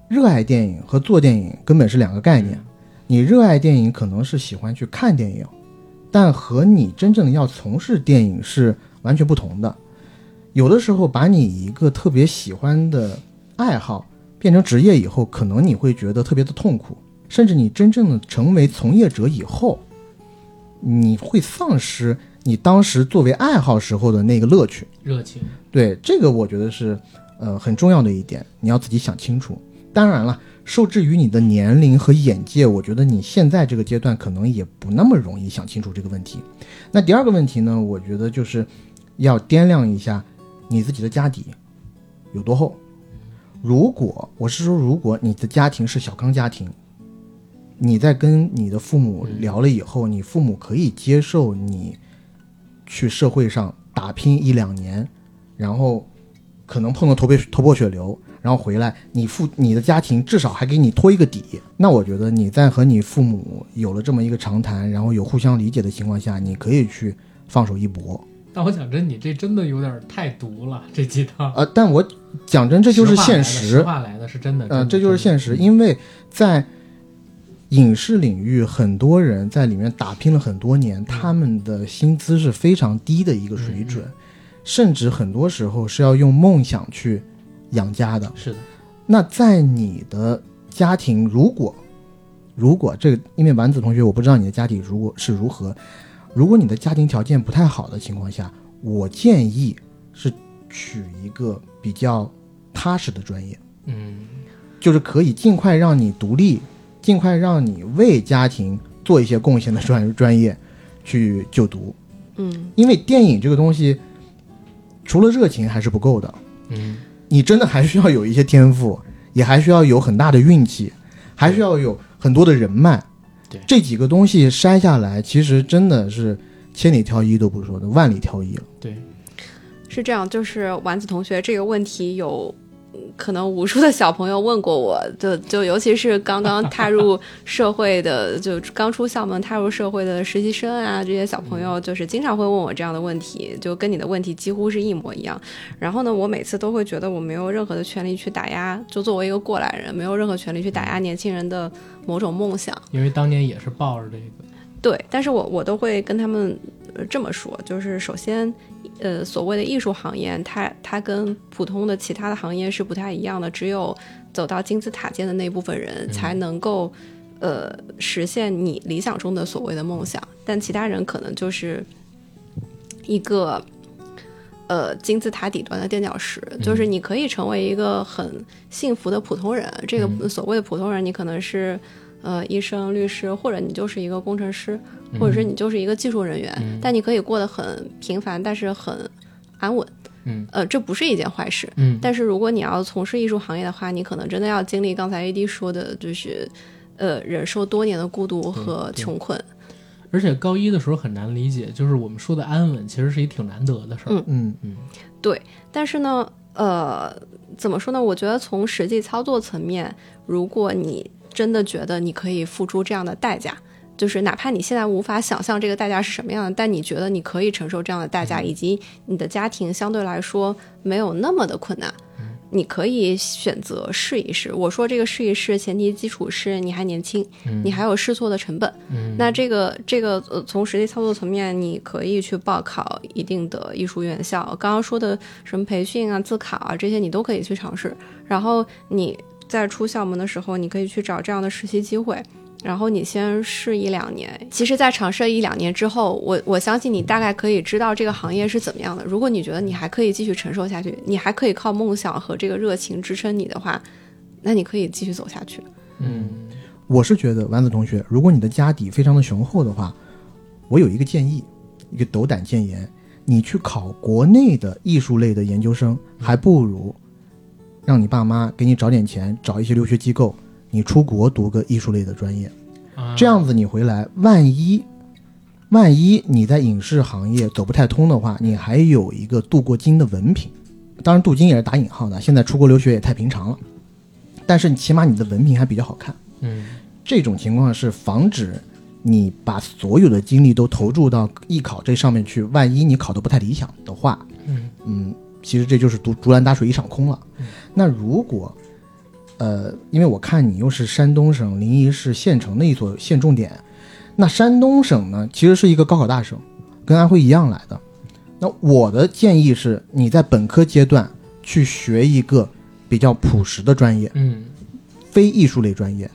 Speaker 2: 热爱电影和做电影根本是两个概念。你热爱电影可能是喜欢去看电影，但和你真正要从事电影是完全不同的。有的时候，把你一个特别喜欢的爱好变成职业以后，可能你会觉得特别的痛苦，甚至你真正的成为从业者以后，你会丧失你当时作为爱好时候的那个乐趣。
Speaker 1: 热情，
Speaker 2: 对这个，我觉得是呃很重要的一点，你要自己想清楚。当然了，受制于你的年龄和眼界，我觉得你现在这个阶段可能也不那么容易想清楚这个问题。那第二个问题呢，我觉得就是要掂量一下你自己的家底有多厚。如果我是说，如果你的家庭是小康家庭，你在跟你的父母聊了以后，你父母可以接受你去社会上打拼一两年，然后可能碰到头破头破血流，然后回来，你父你的家庭至少还给你托一个底。那我觉得你在和你父母有了这么一个长谈，然后有互相理解的情况下，你可以去放手一搏。
Speaker 1: 但我讲真，你这真的有点太毒了，这鸡汤。
Speaker 2: 呃，但我讲真，这就是现
Speaker 1: 实
Speaker 2: 实。
Speaker 1: 话来的是真的，
Speaker 2: 呃，
Speaker 1: 真的
Speaker 2: 这就是现实，因为在影视领域，很多人在里面打拼了很多年，他们的薪资是非常低的一个水准，甚至很多时候是要用梦想去养家的。
Speaker 1: 是的，
Speaker 2: 那在你的家庭，如果如果这个，因为丸子同学，我不知道你的家庭如果是如何，如果你的家庭条件不太好的情况下，我建议是取一个比较踏实的专业。
Speaker 1: 嗯，
Speaker 2: 就是可以尽快让你独立，尽快让你为家庭做一些贡献的专专业去就读。
Speaker 3: 嗯，
Speaker 2: 因为电影这个东西，除了热情还是不够的，
Speaker 1: 嗯，
Speaker 2: 你真的还需要有一些天赋，也还需要有很大的运气，还需要有很多的人脉。
Speaker 1: 对
Speaker 2: 这几个东西筛下来，其实真的是千里挑一都不说的，万里挑一了。
Speaker 1: 对，
Speaker 3: 是这样，就是丸子同学这个问题有。嗯可能无数的小朋友问过我，就就尤其是刚刚踏入社会的，就刚出校门踏入社会的实习生啊，这些小朋友就是经常会问我这样的问题，就跟你的问题几乎是一模一样。然后呢，我每次都会觉得我没有任何的权利去打压，就作为一个过来人，没有任何权利去打压年轻人的某种梦想。
Speaker 1: 因为当年也是抱着这个，
Speaker 3: 对，但是我我都会跟他们呃这么说，就是首先，呃，所谓的艺术行业，它它跟普通的其他的行业是不太一样的，只有走到金字塔尖的那部分人才能够，呃，实现你理想中的所谓的梦想，但其他人可能就是一个。呃，金字塔底端的垫脚石，就是你可以成为一个很幸福的普通人。这个所谓的普通人，你可能是呃医生、律师，或者你就是一个工程师，或者是你就是一个技术人员，但你可以过得很平凡，但是很安稳。
Speaker 1: 嗯，
Speaker 3: 呃，这不是一件坏事。
Speaker 1: 嗯，
Speaker 3: 但是如果你要从事艺术行业的话，你可能真的要经历刚才 AD 说的，就是呃忍受多年的孤独和穷困。
Speaker 1: 而且高一的时候很难理解，就是我们说的安稳，其实是一挺难得的事儿。
Speaker 3: 嗯
Speaker 2: 嗯对
Speaker 3: 但是呢，呃，怎么说呢？我觉得从实际操作层面，如果你真的觉得你可以付出这样的代价，就是哪怕你现在无法想象这个代价是什么样的，但你觉得你可以承受这样的代价，以及你的家庭相对来说没有那么的困难。你可以选择试一试。我说这个试一试，前提基础是你还年轻，你还有试错的成本。
Speaker 1: 嗯，
Speaker 3: 那这个这个呃，从实际操作层面，你可以去报考一定的艺术院校。刚刚说的什么培训啊、自考啊，这些你都可以去尝试。然后你在出校门的时候，你可以去找这样的实习机会。然后你先试一两年，其实，在尝试一两年之后，我我相信你大概可以知道这个行业是怎么样的。如果你觉得你还可以继续承受下去，你还可以靠梦想和这个热情支撑你的话，那你可以继续走下去。
Speaker 1: 嗯
Speaker 2: 我是觉得丸子同学，如果你的家底非常的雄厚的话，我有一个建议，一个斗胆建言，你去考国内的艺术类的研究生，还不如让你爸妈给你找点钱，找一些留学机构，你出国读个艺术类的专业，
Speaker 1: 啊，
Speaker 2: 这样子你回来，万一万一你在影视行业走不太通的话，你还有一个镀过金的文凭。当然，镀金也是打引号的，现在出国留学也太平常了。但是起码你的文凭还比较好看。
Speaker 1: 嗯
Speaker 2: 这种情况是防止你把所有的精力都投注到艺考这上面去，万一你考得不太理想的话，
Speaker 1: 嗯
Speaker 2: 嗯，其实这就是竹竹篮打水一场空了。那如果，呃，因为我看你又是山东省临沂市县城的一所县重点，那山东省呢，其实是一个高考大省，跟安徽一样来的。那我的建议是，你在本科阶段去学一个比较朴实的专业，
Speaker 1: 嗯
Speaker 2: 非艺术类专业，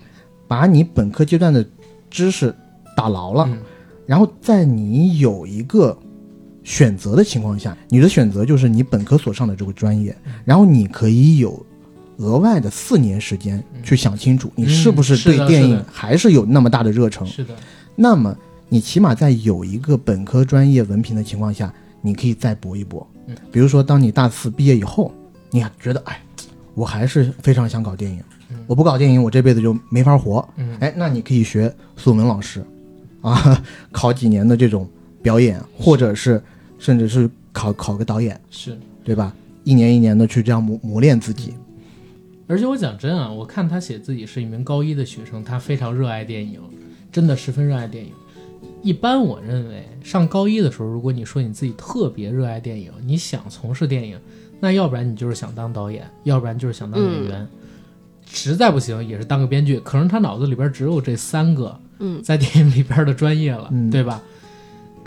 Speaker 2: 把你本科阶段的知识打牢了，
Speaker 1: 嗯
Speaker 2: 然后在你有一个选择的情况下，你的选择就是你本科所上的这个专业，然后你可以有额外的四年时间去想清楚，你是不是对电影还是有那么大的热忱。
Speaker 1: 是的，
Speaker 2: 那么你起码在有一个本科专业文凭的情况下，你可以再搏一搏。
Speaker 1: 嗯，
Speaker 2: 比如说当你大四毕业以后，你还觉得哎，我还是非常想搞电影，我不搞电影，我这辈子就没法活。
Speaker 1: 嗯。
Speaker 2: 哎，那你可以学苏文老师，啊，考几年的这种表演，或者是甚至是考考个导演，
Speaker 1: 是。
Speaker 2: 对吧？一年一年的去这样磨磨练自己。
Speaker 1: 而且我讲真啊，我看他写自己是一名高一的学生，他非常热爱电影，真的十分热爱电影。一般我认为，上高一的时候，如果你说你自己特别热爱电影，你想从事电影，那要不然你就是想当导演，要不然就是想当演员，实在不行也是当个编剧。可能他脑子里边只有这三个，
Speaker 3: 嗯
Speaker 1: 在电影里边的专业了，
Speaker 2: 嗯
Speaker 1: 对吧？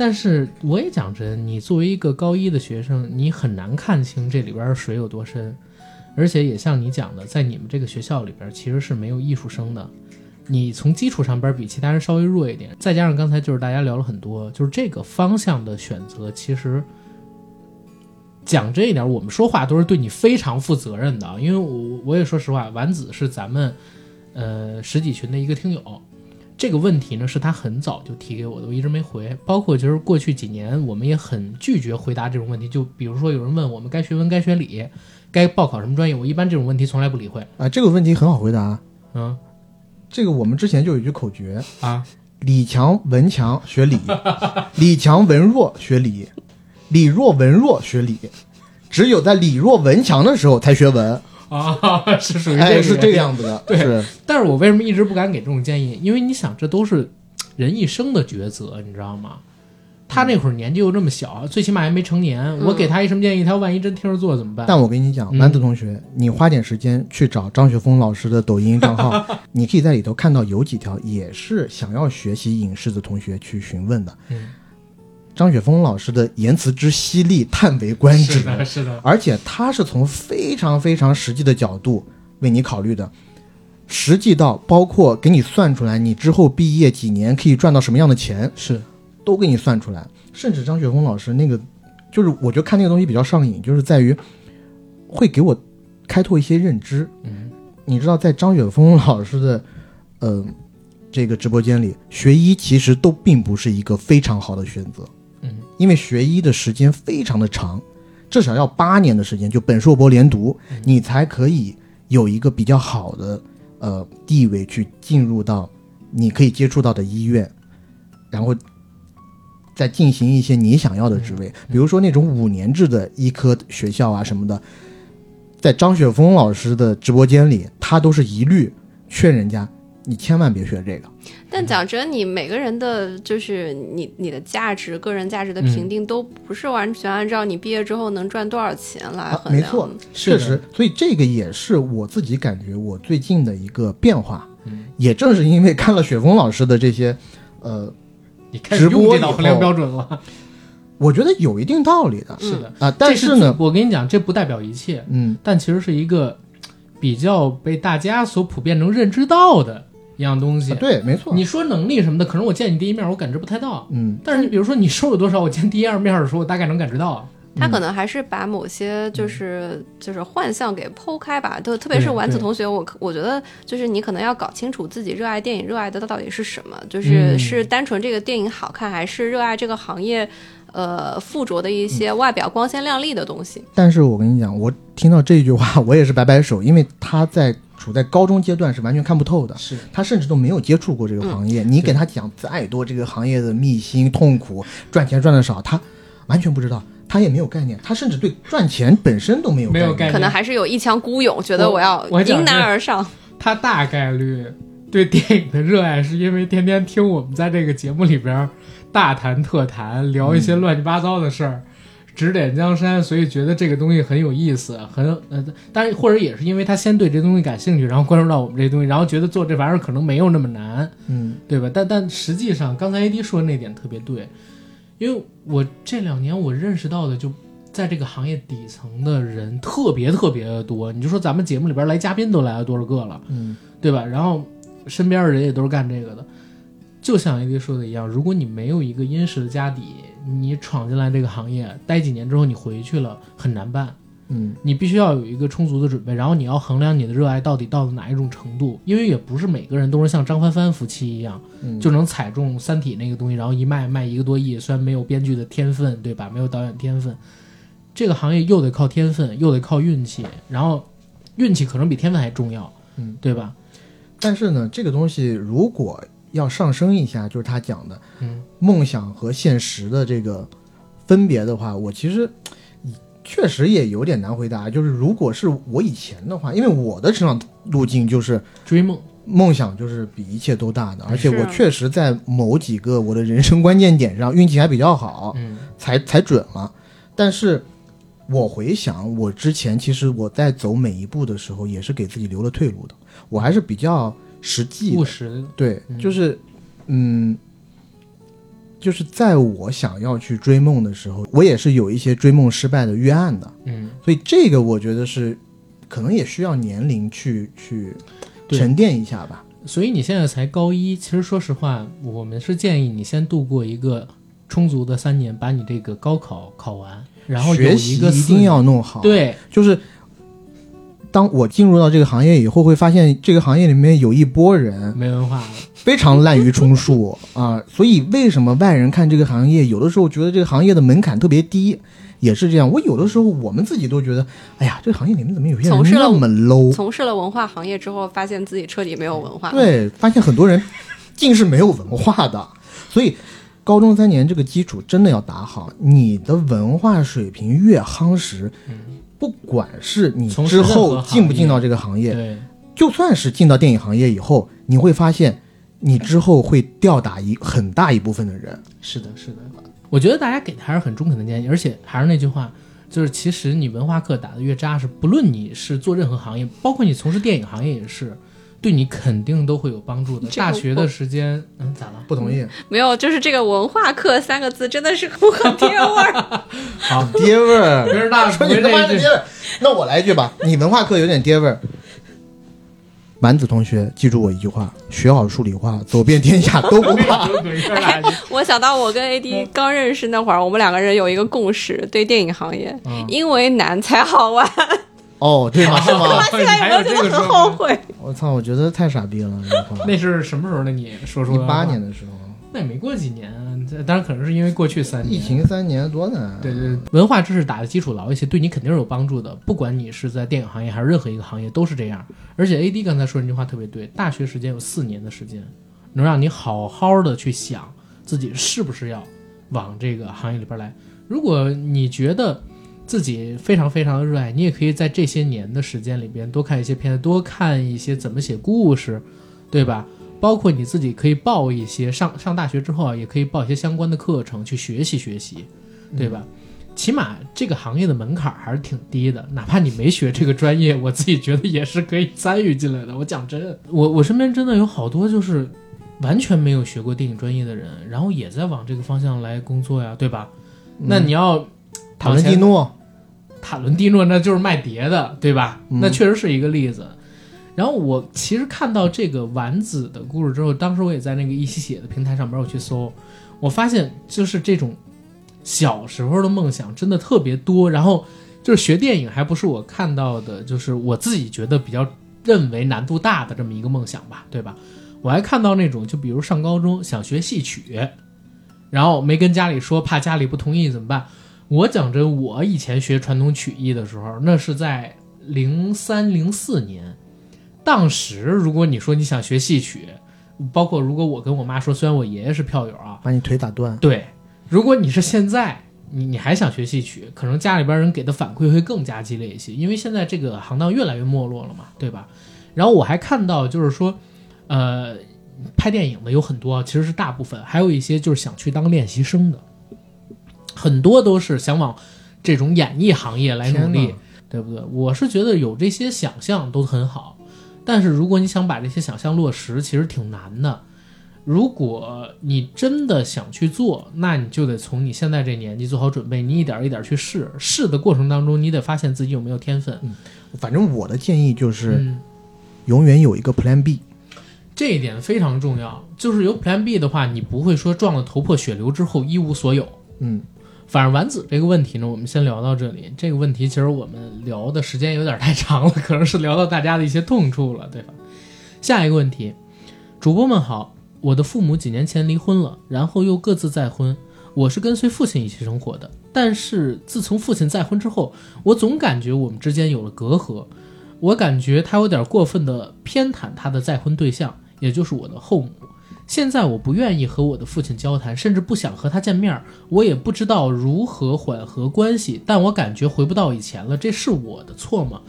Speaker 1: 但是我也讲真，你作为一个高一的学生，你很难看清这里边水有多深。而且也像你讲的，在你们这个学校里边其实是没有艺术生的，你从基础上边比其他人稍微弱一点，再加上刚才就是大家聊了很多，就是这个方向的选择，其实讲这一点，我们说话都是对你非常负责任的，因为我我也说实话，丸子是咱们呃十几群的一个听友。这个问题呢，是他很早就提给我的，我一直没回。包括就是过去几年，我们也很拒绝回答这种问题。就比如说有人问我们该学文该学理，该报考什么专业，我一般这种问题从来不理会。
Speaker 2: 啊，这个问题很好回答。
Speaker 1: 嗯
Speaker 2: 这个我们之前就有一句口诀：
Speaker 1: 啊，
Speaker 2: 李强文强学理，李强文弱学理，李弱文弱学理。只有在李弱文强的时候才学文，
Speaker 1: 啊，是属于这
Speaker 2: 是这个。样子的。
Speaker 1: 对
Speaker 2: 是
Speaker 1: 但是我为什么一直不敢给这种建议？因为你想，这都是人一生的抉择，你知道吗？他那会儿年纪又这么小，最起码还没成年，我给他一什么建议，他万一真听着做怎么办？
Speaker 2: 但我跟你讲，
Speaker 1: 嗯
Speaker 2: 丸子同学，你花点时间去找张雪峰老师的抖音账号，你可以在里头看到有几条也是想要学习影视的同学去询问的。
Speaker 1: 嗯
Speaker 2: 张雪峰老师的言辞之犀利，叹为观止
Speaker 1: 是。的，是的，
Speaker 2: 而且他是从非常非常实际的角度为你考虑的，实际到包括给你算出来你之后毕业几年可以赚到什么样的钱，
Speaker 1: 是
Speaker 2: 都给你算出来。甚至张雪峰老师那个，就是我觉得看那个东西比较上瘾，就是在于会给我开拓一些认知。
Speaker 1: 嗯，
Speaker 2: 你知道，在张雪峰老师的呃这个直播间里，学医其实都并不是一个非常好的选择。
Speaker 1: 嗯，
Speaker 2: 因为学医的时间非常的长，至少要八年的时间，就本硕博连读，你才可以有一个比较好的呃地位去进入到你可以接触到的医院，然后再进行一些你想要的职位，比如说那种五年制的医科学校啊什么的，在张雪峰老师的直播间里，他都是一律劝人家。你千万别学这个，
Speaker 3: 但讲真，你每个人的就是你你的价值、个人价值的评定，都不是完全按照你毕业之后能赚多少钱来
Speaker 2: 啊
Speaker 3: 衡量。
Speaker 2: 没错，确实，所以这个也是我自己感觉我最近的一个变化。
Speaker 1: 嗯
Speaker 2: 也正是因为看了雪峰老师的这些，呃，
Speaker 1: 你开始
Speaker 2: 直播以后
Speaker 1: 用这套衡量标准了。
Speaker 2: 我觉得有一定道理的
Speaker 1: 是的，
Speaker 2: 啊。但
Speaker 1: 是
Speaker 2: 呢，
Speaker 1: 我跟你讲，这不代表一切，
Speaker 2: 嗯，
Speaker 1: 但其实是一个比较被大家所普遍能认知到的一样东西。
Speaker 2: 啊对，没错，
Speaker 1: 你说能力什么的，可能我见你第一面我感知不太到，
Speaker 2: 嗯，
Speaker 1: 但是你比如说你收入多少，我见第一二面的时候，我大概能感知到。
Speaker 3: 他可能还是把某些就是就是幻象给剖开吧，特特别是丸子同学，我我觉得就是你可能要搞清楚自己热爱电影热爱的到底是什么，就是
Speaker 1: 嗯。
Speaker 3: 是单纯这个电影好看，还是热爱这个行业，呃，附着的一些外表光鲜亮丽的东西。
Speaker 2: 但是我跟你讲，我听到这句话，我也是摆摆手，因为他在处在高中阶段是完全看不透的，
Speaker 1: 是
Speaker 2: 他甚至都没有接触过这个行业。你给他讲再多这个行业的秘辛、痛苦、赚钱赚的少，他完全不知道，他也没有概念，他甚至对赚钱本身都没有概念。
Speaker 1: 没有概念
Speaker 3: 可能还是有一腔孤勇，觉得
Speaker 1: 我
Speaker 3: 我要迎难而上。
Speaker 1: 他大概率对电影的热爱是因为天天听我们在这个节目里边大谈特谈，聊一些乱七八糟的事儿，指点江山，所以觉得这个东西很有意思，很呃，但是或者也是因为他先对这东西感兴趣，然后关注到我们这东西，然后觉得做这玩意儿可能没有那么难，
Speaker 2: 嗯
Speaker 1: 对吧？但但实际上，刚才 AD 说的那点特别对，因为我这两年我认识到的就。在这个行业底层的人特别特别的多，你就说咱们节目里边来嘉宾都来了多少个了，
Speaker 2: 嗯
Speaker 1: 对吧？然后身边的人也都是干这个的，就像 AD 说的一样，如果你没有一个殷实的家底，你闯进来这个行业，待几年之后你回去了很难办。
Speaker 2: 嗯
Speaker 1: 你必须要有一个充足的准备，然后你要衡量你的热爱到底到了哪一种程度，因为也不是每个人都是像张帆帆夫妻一样，
Speaker 2: 嗯，
Speaker 1: 就能踩中《三体》那个东西，然后一卖卖一个多亿。虽然没有编剧的天分，对吧？没有导演天分，这个行业又得靠天分，又得靠运气，然后运气可能比天分还重要，
Speaker 2: 嗯，
Speaker 1: 对吧？
Speaker 2: 但是呢，这个东西如果要上升一下，就是他讲的
Speaker 1: 嗯
Speaker 2: 梦想和现实的这个分别的话，我其实确实也有点难回答。就是如果是我以前的话，因为我的成长路径就是
Speaker 1: 追梦，
Speaker 2: 梦想就是比一切都大的，而且我确实在某几个我的人生关键点上运气还比较好，
Speaker 1: 嗯
Speaker 2: 才才准了。但是我回想，我之前其实我在走每一步的时候，也是给自己留了退路的。我还是比较实际的，
Speaker 1: 务实，
Speaker 2: 对，
Speaker 1: 嗯
Speaker 2: 就是嗯，就是在我想要去追梦的时候，我也是有一些追梦失败的预案的。
Speaker 1: 嗯，
Speaker 2: 所以这个我觉得是可能也需要年龄去去沉淀一下吧。
Speaker 1: 所以你现在才高一，其实说实话，我们是建议你先度过一个充足的三年，把你这个高考考完，然后有
Speaker 2: 学习
Speaker 1: 一个
Speaker 2: 一定要弄好。，
Speaker 1: 对，
Speaker 2: 就是当我进入到这个行业以后，会发现这个行业里面有一波人
Speaker 1: 没文化了，
Speaker 2: 非常滥竽充数 啊，所以为什么外人看这个行业，有的时候觉得这个行业的门槛特别低，也是这样。我有的时候我们自己都觉得，哎呀，这个行业里面怎么有些人那么 low？
Speaker 3: 从事了文化行业之后，发现自己彻底没有文化。，
Speaker 2: 对，发现很多人竟是没有文化的，所以高中三年这个基础真的要打好。你的文化水平越夯实，不管是你
Speaker 1: 从
Speaker 2: 之后进不进到这个行业，
Speaker 1: 对，
Speaker 2: 就算是进到电影行业以后，你会发现，你之后会吊打一很大一部分的人。
Speaker 1: 是的，是的。我觉得大家给的还是很中肯的建议，而且还是那句话，就是其实你文化课打得越扎实，不论你是做任何行业，包括你从事电影行业也是，对你肯定都会有帮助的。
Speaker 3: 这个
Speaker 1: 大学的时间，嗯，咋了？
Speaker 2: 不同意，
Speaker 3: 没有，就是这个文化课三个字真的是很很贴味儿。
Speaker 1: 好，
Speaker 2: 爹味儿。
Speaker 1: 没人大
Speaker 2: 说你他妈的爹味儿，那我来一句吧，你文化课有点爹味儿。丸子同学，记住我一句话：学好数理化，走遍天下都不怕。
Speaker 3: 我想到我跟 AD 刚认识那会儿，我们两个人有一个共识，对电影行业，
Speaker 1: 嗯
Speaker 3: 因为难才好玩。
Speaker 2: 哦，对吗？是吗？
Speaker 3: 现在有没有觉得很后悔？
Speaker 2: 我操，我觉得太傻逼了。
Speaker 1: 那是什么时候的你说说？
Speaker 2: 一八年，的时候，
Speaker 1: 那也没过几年，当然可能是因为过去三年
Speaker 2: 疫情三年多难。
Speaker 1: 对对，对文化知识打的基础牢一些，对你肯定是有帮助的。不管你是在电影行业还是任何一个行业，都是这样。而且 A D 刚才说那句话特别对，大学时间有四年的时间，能让你好好的去想自己是不是要往这个行业里边来。如果你觉得自己非常非常的热爱，你也可以在这些年的时间里边多看一些片子，多看一些怎么写故事，对吧？包括你自己可以报一些上上大学之后啊，也可以报一些相关的课程去学习学习，对吧？起码这个行业的门槛还是挺低的，哪怕你没学这个专业，我自己觉得也是可以参与进来的。我讲真，我我身边真的有好多就是完全没有学过电影专业的人，然后也在往这个方向来工作呀，对吧？那你要
Speaker 2: 嗯塔伦蒂诺，
Speaker 1: 塔伦蒂诺那就是卖碟的，对吧？
Speaker 2: 嗯
Speaker 1: 那确实是一个例子。然后我其实看到这个丸子的故事之后，当时我也在那个一起写的平台上边我去搜，我发现就是这种小时候的梦想真的特别多。然后就是学电影还不是我看到的，就是我自己觉得比较认为难度大的这么一个梦想吧，对吧？我还看到那种就比如上高中想学戏曲，然后没跟家里说，怕家里不同意怎么办？我讲真，我以前学传统曲艺的时候，那是在零三零四年。当时如果你说你想学戏曲，包括如果我跟我妈说，虽然我爷爷是票友啊，
Speaker 2: 把你腿打断。
Speaker 1: 对，如果你是现在你你还想学戏曲，可能家里边人给的反馈会更加激烈一些，因为现在这个行当越来越没落了嘛，对吧？然然后我还看到就是说，呃，拍电影的有很多，其实是大部分，还有一些就是想去当练习生的，很多都是想往这种演艺行业来努力，对不对？我是觉得有这些想象都很好，但是如果你想把这些想象落实，其实挺难的。如果你真的想去做，那你就得从你现在这年纪做好准备，你一点一点去试。试的过程当中，你得发现自己有没有天分。
Speaker 2: 反正我的建议就是
Speaker 1: 嗯，
Speaker 2: 永远有一个 Plan B。
Speaker 1: 这一点非常重要。就是有 Plan B 的话，你不会说撞了头破血流之后一无所有。
Speaker 2: 嗯，
Speaker 1: 反正丸子这个问题呢，我们先聊到这里。这个问题其实我们聊的时间有点太长了，可能是聊到大家的一些痛处了，对吧？下一个问题，主播们好，我的父母几年前离婚了，然后又各自再婚。我是跟随父亲一起生活的，但是自从父亲再婚之后，我总感觉我们之间有了隔阂。我感觉他有点过分的偏袒他的再婚对象，也就是我的后母。现在我不愿意和我的父亲交谈，甚至不想和他见面儿。我也不知道如何缓和关系，但我感觉回不到以前了，这是我的错吗？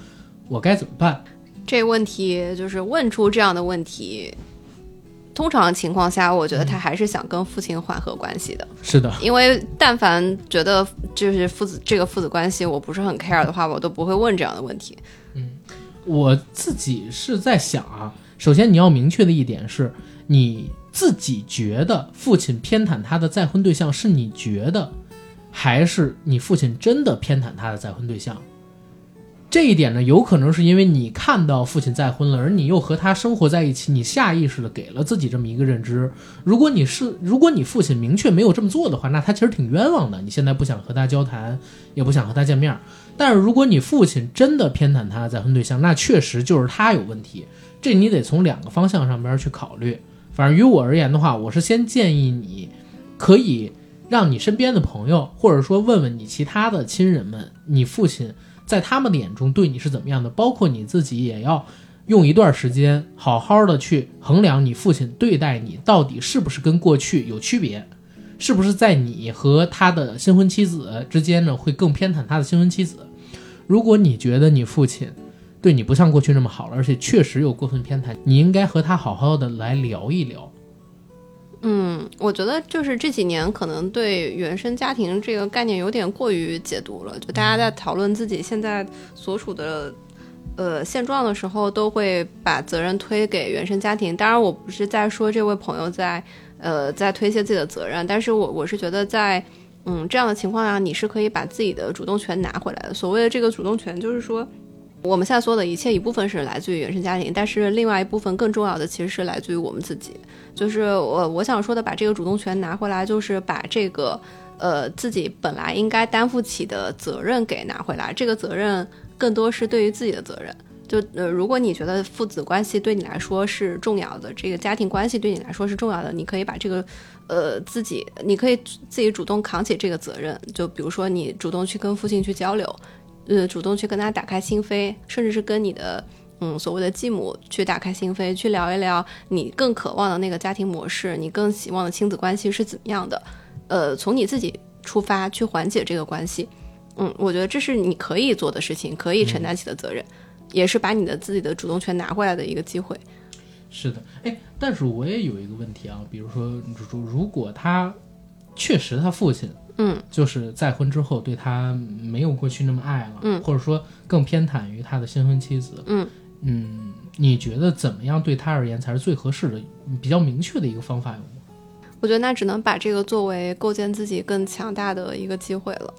Speaker 1: 我该怎么办？
Speaker 3: 这问题就是问出这样的问题，通常情况下，我觉得他还是想跟父亲缓和关系的，
Speaker 1: 是的，
Speaker 3: 因为但凡觉得就是父子这个父子关系我不是很 care 的话，我都不会问这样的问题。
Speaker 1: 嗯我自己是在想啊，首先你要明确的一点是，你自己觉得父亲偏袒他的再婚对象是你觉得，还是你父亲真的偏袒他的再婚对象？这一点呢，有可能是因为你看到父亲再婚了，而你又和他生活在一起，你下意识的给了自己这么一个认知。如果你是，如果你父亲明确没有这么做的话，那他其实挺冤枉的。你现在不想和他交谈，也不想和他见面。但是如果你父亲真的偏袒他的再婚对象，那确实就是他有问题。这你得从两个方向上边去考虑。反正于我而言的话，我是先建议你，可以让你身边的朋友，或者说问问你其他的亲人们，你父亲在他们的眼中对你是怎么样的，包括你自己也要用一段时间好好的去衡量你父亲对待你到底是不是跟过去有区别。是不是在你和他的新婚妻子之间呢，会更偏袒他的新婚妻子？如果你觉得你父亲对你不像过去那么好了，而且确实有过分偏袒，你应该和他好好的来聊一聊。
Speaker 3: 嗯，我觉得就是这几年可能对原生家庭这个概念有点过于解读了，就大家在讨论自己现在所处的呃现状的时候，都会把责任推给原生家庭。当然，我不是在说这位朋友在呃在推卸自己的责任，但是我我是觉得在嗯这样的情况下，你是可以把自己的主动权拿回来的。所谓的这个主动权，就是说。我们现在说的一切一部分是来自于原生家庭，但是另外一部分更重要的其实是来自于我们自己。就是我我想说的，把这个主动权拿回来，就是把这个呃自己本来应该担负起的责任给拿回来。这个责任更多是对于自己的责任。就呃，如果你觉得父子关系对你来说是重要的，这个家庭关系对你来说是重要的，你可以把这个呃自己，你可以自己主动扛起这个责任。就比如说你主动去跟父亲去交流。呃，主动去跟他打开心扉，甚至是跟你的嗯所谓的继母去打开心扉，去聊一聊你更渴望的那个家庭模式，你更希望的亲子关系是怎么样的。呃，从你自己出发去缓解这个关系，嗯，我觉得这是你可以做的事情，可以承担起的责任，也是把你的自己的主动权拿回来的一个机会。
Speaker 1: 是的，哎，但是我也有一个问题啊，比如说，如如果他确实他父亲。
Speaker 3: 嗯，
Speaker 1: 就是再婚之后对他没有过去那么爱了，
Speaker 3: 嗯，
Speaker 1: 或者说更偏袒于他的新婚妻子，
Speaker 3: 嗯。
Speaker 1: 嗯，你觉得怎么样对他而言才是最合适的、比较明确的一个方法有吗？
Speaker 3: 我觉得那只能把这个作为构建自己更强大的一个机会了，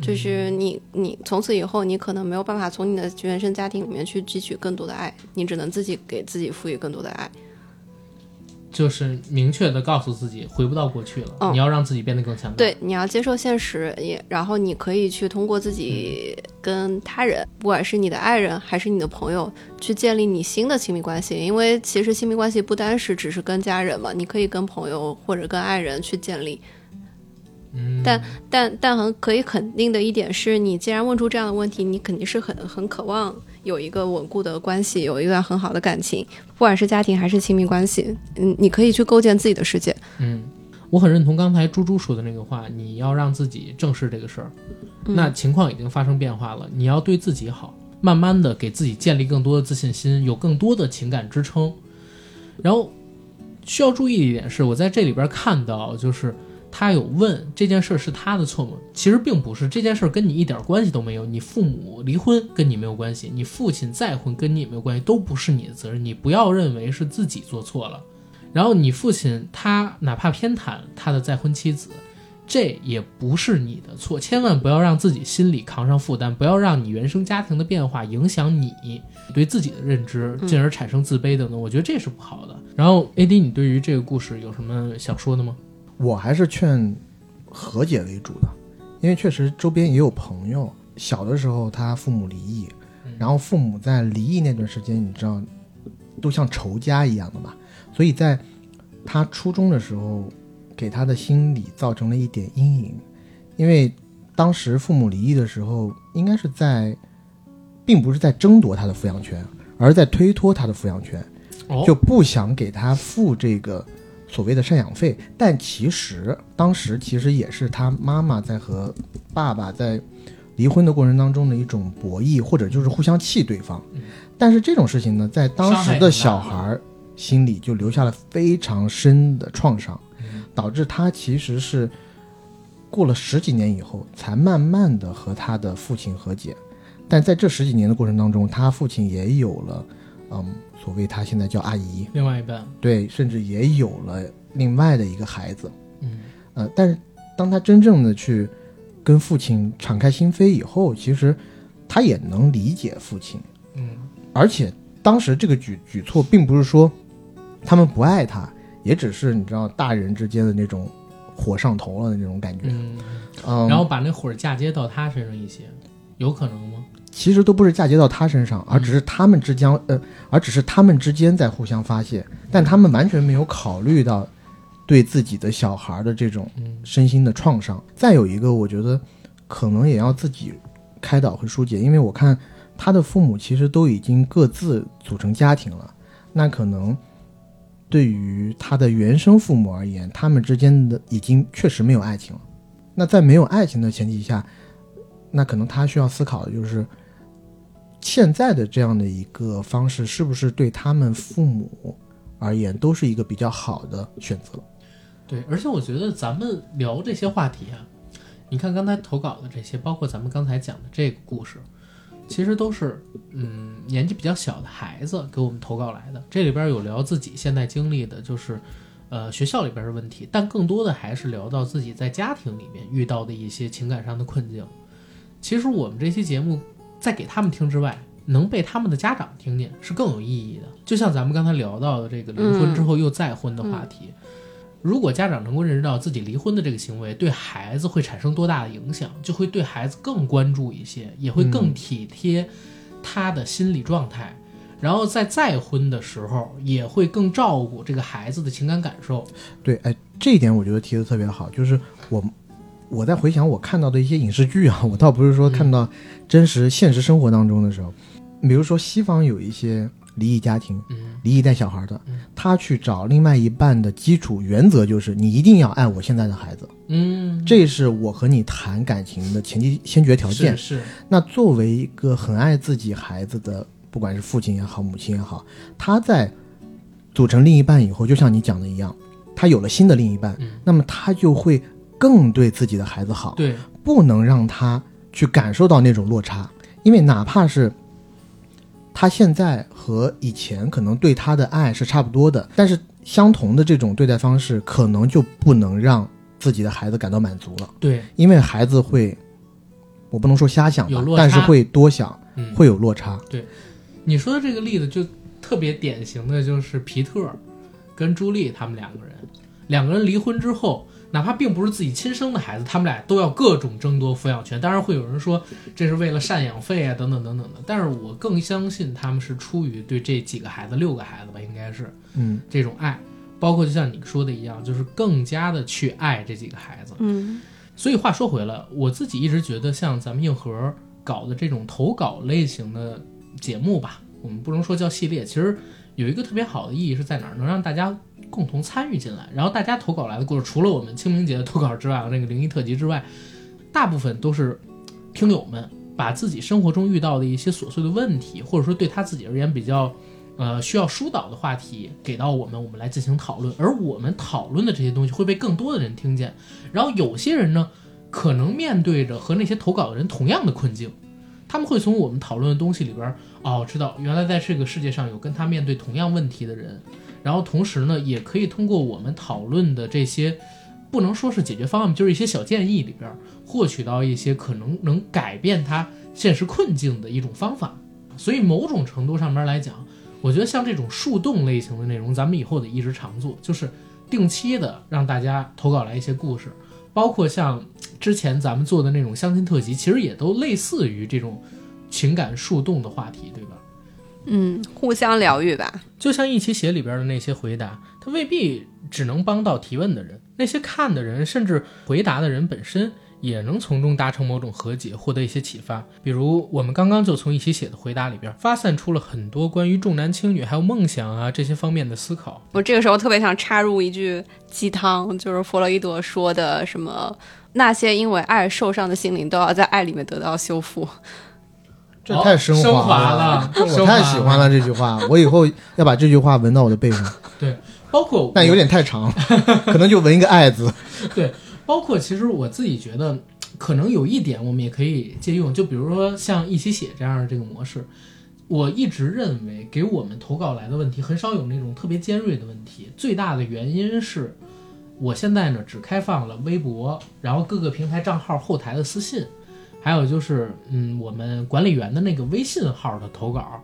Speaker 3: 就是你你从此以后你可能没有办法从你的原生家庭里面去汲取更多的爱，你只能自己给自己赋予更多的爱。
Speaker 1: 就是明确的告诉自己回不到过去了，
Speaker 3: 嗯
Speaker 1: 你要让自己变得更强大。
Speaker 3: 对，你要接受现实，也然后你可以去通过自己跟他人，不管是你的爱人还是你的朋友，去建立你新的亲密关系。因为其实亲密关系不单是只是跟家人嘛，你可以跟朋友或者跟爱人去建立。
Speaker 1: 嗯，
Speaker 3: 但但但很可以肯定的一点是，你既然问出这样的问题，你肯定是很很渴望有一个稳固的关系，有一段很好的感情，不管是家庭还是亲密关系，嗯，你可以去构建自己的世界。
Speaker 1: 嗯，我很认同刚才猪猪说的那个话，你要让自己正视这个事儿。
Speaker 3: 嗯
Speaker 1: 那情况已经发生变化了，你要对自己好，慢慢的给自己建立更多的自信心，有更多的情感支撑。然后需要注意的一点是，我在这里边看到，就是他有问这件事是他的错吗？其实并不是，这件事跟你一点关系都没有。你父母离婚跟你没有关系，你父亲再婚跟你也没有关系，都不是你的责任。你不要认为是自己做错了。然后你父亲他哪怕偏袒他的再婚妻子，这也不是你的错。千万不要让自己心里扛上负担，不要让你原生家庭的变化影响你对自己的认知，进而产生自卑等等。我觉得这是不好的。然后 A D，你对于这个故事有什么想说的吗？
Speaker 2: 我还是劝和解为主的，因为确实周边也有朋友，小的时候他父母离异，然后父母在离异那段时间，你知道，都像仇家一样的嘛，所以在他初中的时候，给他的心理造成了一点阴影，因为当时父母离异的时候，应该是在，并不是在争夺他的抚养权，而在推脱他的抚养权，
Speaker 1: 哦。
Speaker 2: 就不想给他付这个所谓的赡养费，但其实当时其实也是他妈妈在和爸爸在离婚的过程当中的一种博弈，或者就是互相气对方。但是这种事情呢，在当时的小孩心里就留下了非常深的创伤，导致他其实是过了十几年以后，才慢慢的和他的父亲和解。但在这十几年的过程当中，他父亲也有了，嗯，所谓他现在叫阿姨，
Speaker 1: 另外一半，
Speaker 2: 对，甚至也有了另外的一个孩子。
Speaker 1: 嗯。
Speaker 2: 呃，但是当他真正的去跟父亲敞开心扉以后，其实他也能理解父亲，
Speaker 1: 嗯。
Speaker 2: 而且当时这个举举措并不是说他们不爱他，也只是你知道大人之间的那种火上头了的那种感觉。
Speaker 1: 嗯，
Speaker 2: 嗯，
Speaker 1: 然后把那火嫁接到他身上一些，有可能吗？
Speaker 2: 其实都不是嫁接到他身上，而只是他们之间，呃，而只是他们之间在互相发泄，但他们完全没有考虑到对自己的小孩的这种
Speaker 1: 嗯
Speaker 2: 身心的创伤。再有一个，我觉得可能也要自己开导和疏解，因为我看他的父母其实都已经各自组成家庭了，那可能对于他的原生父母而言，他们之间的已经确实没有爱情了。那在没有爱情的前提下，那可能他需要思考的就是，现在的这样的一个方式是不是对他们父母而言都是一个比较好的选择？
Speaker 1: 对，而且我觉得咱们聊这些话题啊，你看刚才投稿的这些，包括咱们刚才讲的这个故事，其实都是嗯年纪比较小的孩子给我们投稿来的。这里边有聊自己现在经历的，就是呃学校里边的问题，但更多的还是聊到自己在家庭里面遇到的一些情感上的困境。其实我们这期节目在给他们听之外，能被他们的家长听见是更有意义的。就像咱们刚才聊到的这个离婚之后又再婚的话题，如果家长能够认识到自己离婚的这个行为对孩子会产生多大的影响，就会对孩子更关注一些，也会更体贴他的心理状态。然后在再婚的时候，也会更照顾这个孩子的情感感受。
Speaker 2: 对，哎，这一点我觉得提的特别好，就是我我在回想我看到的一些影视剧啊，我倒不是说看到真实现实生活当中的时候，比如说西方有一些离异家庭，
Speaker 1: 嗯。
Speaker 2: 离异带小孩的
Speaker 1: 嗯，
Speaker 2: 他去找另外一半的基础原则就是你一定要爱我现在的孩子，
Speaker 1: 嗯，
Speaker 2: 这是我和你谈感情的前提先决条件。
Speaker 1: 是是，
Speaker 2: 那作为一个很爱自己孩子的，不管是父亲也好，母亲也好，他在组成另一半以后，就像你讲的一样，他有了新的另一半，
Speaker 1: 嗯。
Speaker 2: 那么他就会更对自己的孩子好，
Speaker 1: 对，
Speaker 2: 不能让他去感受到那种落差，因为哪怕是他现在和以前可能对他的爱是差不多的，但是相同的这种对待方式，可能就不能让自己的孩子感到满足了，
Speaker 1: 对，
Speaker 2: 因为孩子会，我不能说瞎想吧但是会多想，
Speaker 1: 嗯，
Speaker 2: 会有落差。对。
Speaker 1: 你说的这个例子就特别典型的就是皮特跟朱莉他们两个人，两个人离婚之后，哪怕并不是自己亲生的孩子，他们俩都要各种争夺抚养权。当然会有人说这是为了赡养费啊，等等等等的。但是我更相信他们是出于对这几个孩子，六个孩子吧，应该是
Speaker 2: 嗯，
Speaker 1: 这种爱，包括就像你说的一样，就是更加的去爱这几个孩子。
Speaker 3: 嗯
Speaker 1: 所以话说回来，我自己一直觉得像咱们硬核搞的这种投稿类型的节目吧，我们不能说叫系列，其实有一个特别好的意义是在哪儿？能让大家共同参与进来。然后大家投稿来的故事，除了我们清明节的投稿之外，那个灵异特辑之外，大部分都是听友们把自己生活中遇到的一些琐碎的问题，或者说对他自己而言比较，呃，需要疏导的话题给到我们，我们来进行讨论。而我们讨论的这些东西会被更多的人听见。然后有些人呢，可能面对着和那些投稿的人同样的困境，他们会从我们讨论的东西里边，哦，知道原来在这个世界上有跟他面对同样问题的人。然后同时呢，也可以通过我们讨论的这些，不能说是解决方案，就是一些小建议里边，获取到一些可能能改变他现实困境的一种方法。所以某种程度上面来讲，我觉得像这种树洞类型的内容，咱们以后得一直常做，就是定期的让大家投稿来一些故事，包括像之前咱们做的那种相亲特辑，其实也都类似于这种情感树洞的话题，对吧？
Speaker 3: 嗯，互相疗愈吧。
Speaker 1: 就像一起写里边的那些回答，它未必只能帮到提问的人，那些看的人，甚至回答的人本身，也能从中达成某种和解，获得一些启发。比如我们刚刚就从一起写的回答里边，发散出了很多关于重男轻女还有梦想啊这些方面的思考。
Speaker 3: 我这个时候特别想插入一句鸡汤，就是弗洛伊德说的什么，那些因为爱受伤的心灵都要在爱里面得到修复。
Speaker 2: 这太升
Speaker 1: 升华
Speaker 2: 华
Speaker 1: 了升华了
Speaker 2: 太喜欢了这句话，我以后要把这句话纹到我的背上，对
Speaker 1: 包括
Speaker 2: 但有点太长，可能就纹一个爱字。
Speaker 1: 对，包括其实我自己觉得，可能有一点我们也可以借用，就比如说像一起写这样的这个模式，我一直认为给我们投稿来的问题很少有那种特别尖锐的问题，最大的原因是我现在呢只开放了微博，然后各个平台账号后台的私信，还有就是嗯我们管理员的那个微信号的投稿。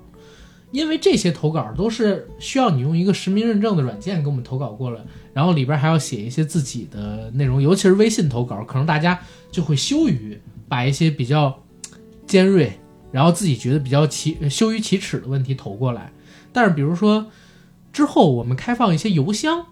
Speaker 1: 因为这些投稿都是需要你用一个实名认证的软件给我们投稿过来，然后里边还要写一些自己的内容，尤其是微信投稿，可能大家就会羞于把一些比较尖锐，然后自己觉得比较奇羞于启齿的问题投过来。但是比如说之后我们开放一些邮箱，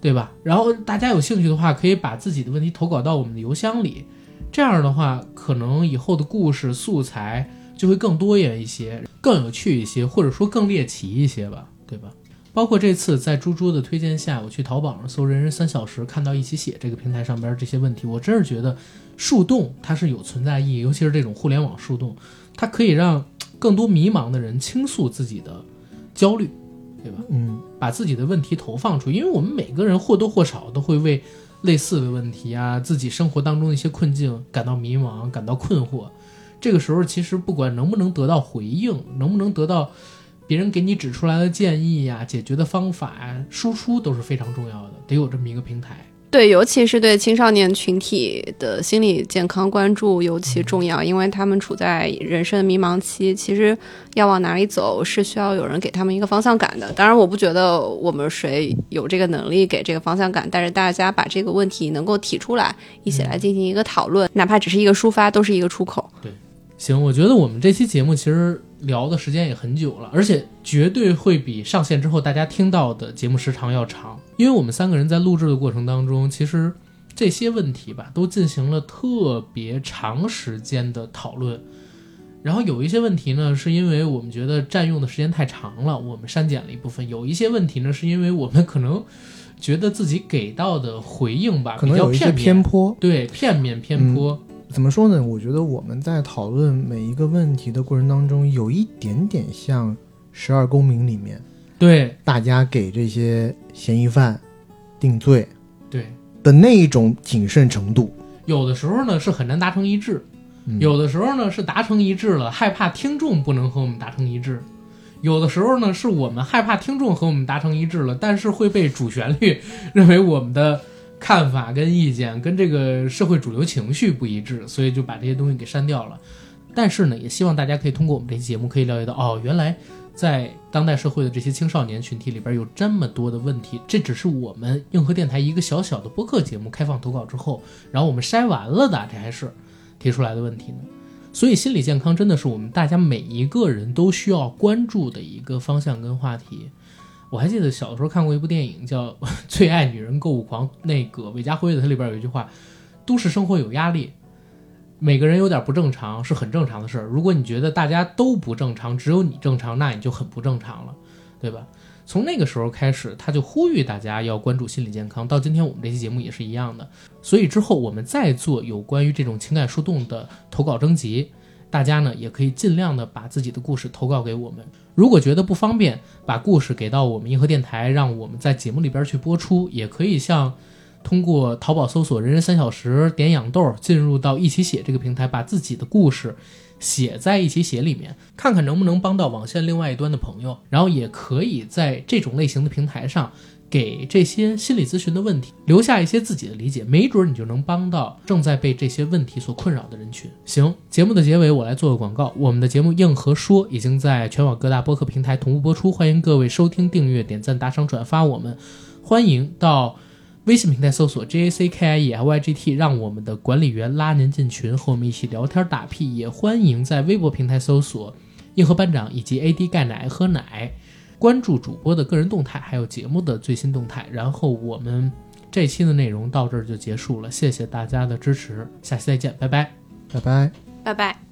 Speaker 1: 对吧？然后大家有兴趣的话，可以把自己的问题投稿到我们的邮箱里，这样的话，可能以后的故事素材就会更多元一些，更有趣一些，或者说更猎奇一些吧，对吧？包括这次在猪猪的推荐下，我去淘宝上搜“人人三小时”，看到一起写这个平台上边这些问题，我真是觉得树洞它是有存在意义，尤其是这种互联网树洞，它可以让更多迷茫的人倾诉自己的焦虑，对吧？
Speaker 2: 嗯，
Speaker 1: 把自己的问题投放出，因为我们每个人或多或少都会为类似的问题啊，自己生活当中的一些困境感到迷茫、感到困惑。这个时候，其实不管能不能得到回应，能不能得到别人给你指出来的建议呀、解决的方法呀、输出都是非常重要的，得有这么一个平台。
Speaker 3: 对，尤其是对青少年群体的心理健康关注尤其重要，因为他们处在人生的迷茫期，其实要往哪里走是需要有人给他们一个方向感的。当然，我不觉得我们谁有这个能力给这个方向感，但是大家把这个问题能够提出来，一起来进行一个讨论，哪怕只是一个抒发，都是一个出口。
Speaker 1: 对行，我觉得我们这期节目其实聊的时间也很久了，而且绝对会比上线之后大家听到的节目时长要长，因为我们三个人在录制的过程当中，其实这些问题吧都进行了特别长时间的讨论。然后有一些问题呢，是因为我们觉得占用的时间太长了，我们删减了一部分；有一些问题呢，是因为我们可能觉得自己给到的回应吧
Speaker 2: 可能有一些偏颇。
Speaker 1: 对片面偏颇。
Speaker 2: 怎么说呢？我觉得我们在讨论每一个问题的过程当中，有一点点像《十二公民》里面
Speaker 1: 对
Speaker 2: 大家给这些嫌疑犯定罪
Speaker 1: 对，
Speaker 2: 的那一种谨慎程度。
Speaker 1: 有的时候呢是很难达成一致。
Speaker 2: 嗯
Speaker 1: 有的时候呢是达成一致了，害怕听众不能和我们达成一致；有的时候呢是我们害怕听众和我们达成一致了，但是会被主旋律 认为我们的看法跟意见跟这个社会主流情绪不一致，所以就把这些东西给删掉了。但是呢，也希望大家可以通过我们这期节目可以了解到，哦，原来在当代社会的这些青少年群体里边有这么多的问题，这只是我们硬核电台一个小小的播客节目开放投稿之后，然后我们筛完了的，这还是提出来的问题呢。所以心理健康真的是我们大家每一个人都需要关注的一个方向跟话题。我还记得小时候看过一部电影叫《最爱女人购物狂》，那个韦家辉的，它里边有一句话：“都市生活有压力，每个人有点不正常是很正常的事儿。如果你觉得大家都不正常，只有你正常，那你就很不正常了，对吧？”从那个时候开始，他就呼吁大家要关注心理健康。到今天我们这期节目也是一样的。所以之后我们再做有关于这种情感树洞的投稿征集，大家呢也可以尽量的把自己的故事投稿给我们。如果觉得不方便，把故事给到我们银河电台，让我们在节目里边去播出，也可以像通过淘宝搜索“人人三小时”点养豆，进入到一起写这个平台，把自己的故事写在一起写里面，看看能不能帮到网线另外一端的朋友。然后也可以在这种类型的平台上。给这些心理咨询的问题留下一些自己的理解，没准你就能帮到正在被这些问题所困扰的人群。行，节目的结尾我来做个广告，我们的节目《硬核说》已经在全网各大播客平台同步播出，欢迎各位收听、订阅、点赞、打赏、转发。我们欢迎到微信平台搜索 J A C K I E L Y G T，让我们的管理员拉您进群，和我们一起聊天打屁。也欢迎在微博平台搜索硬核班长以及 A D 钙奶喝奶。关注主播的个人动态，还有节目的最新动态。然后我们这期的内容到这儿就结束了，谢谢大家的支持，下期再见，拜拜，
Speaker 2: 拜拜，
Speaker 3: 拜拜。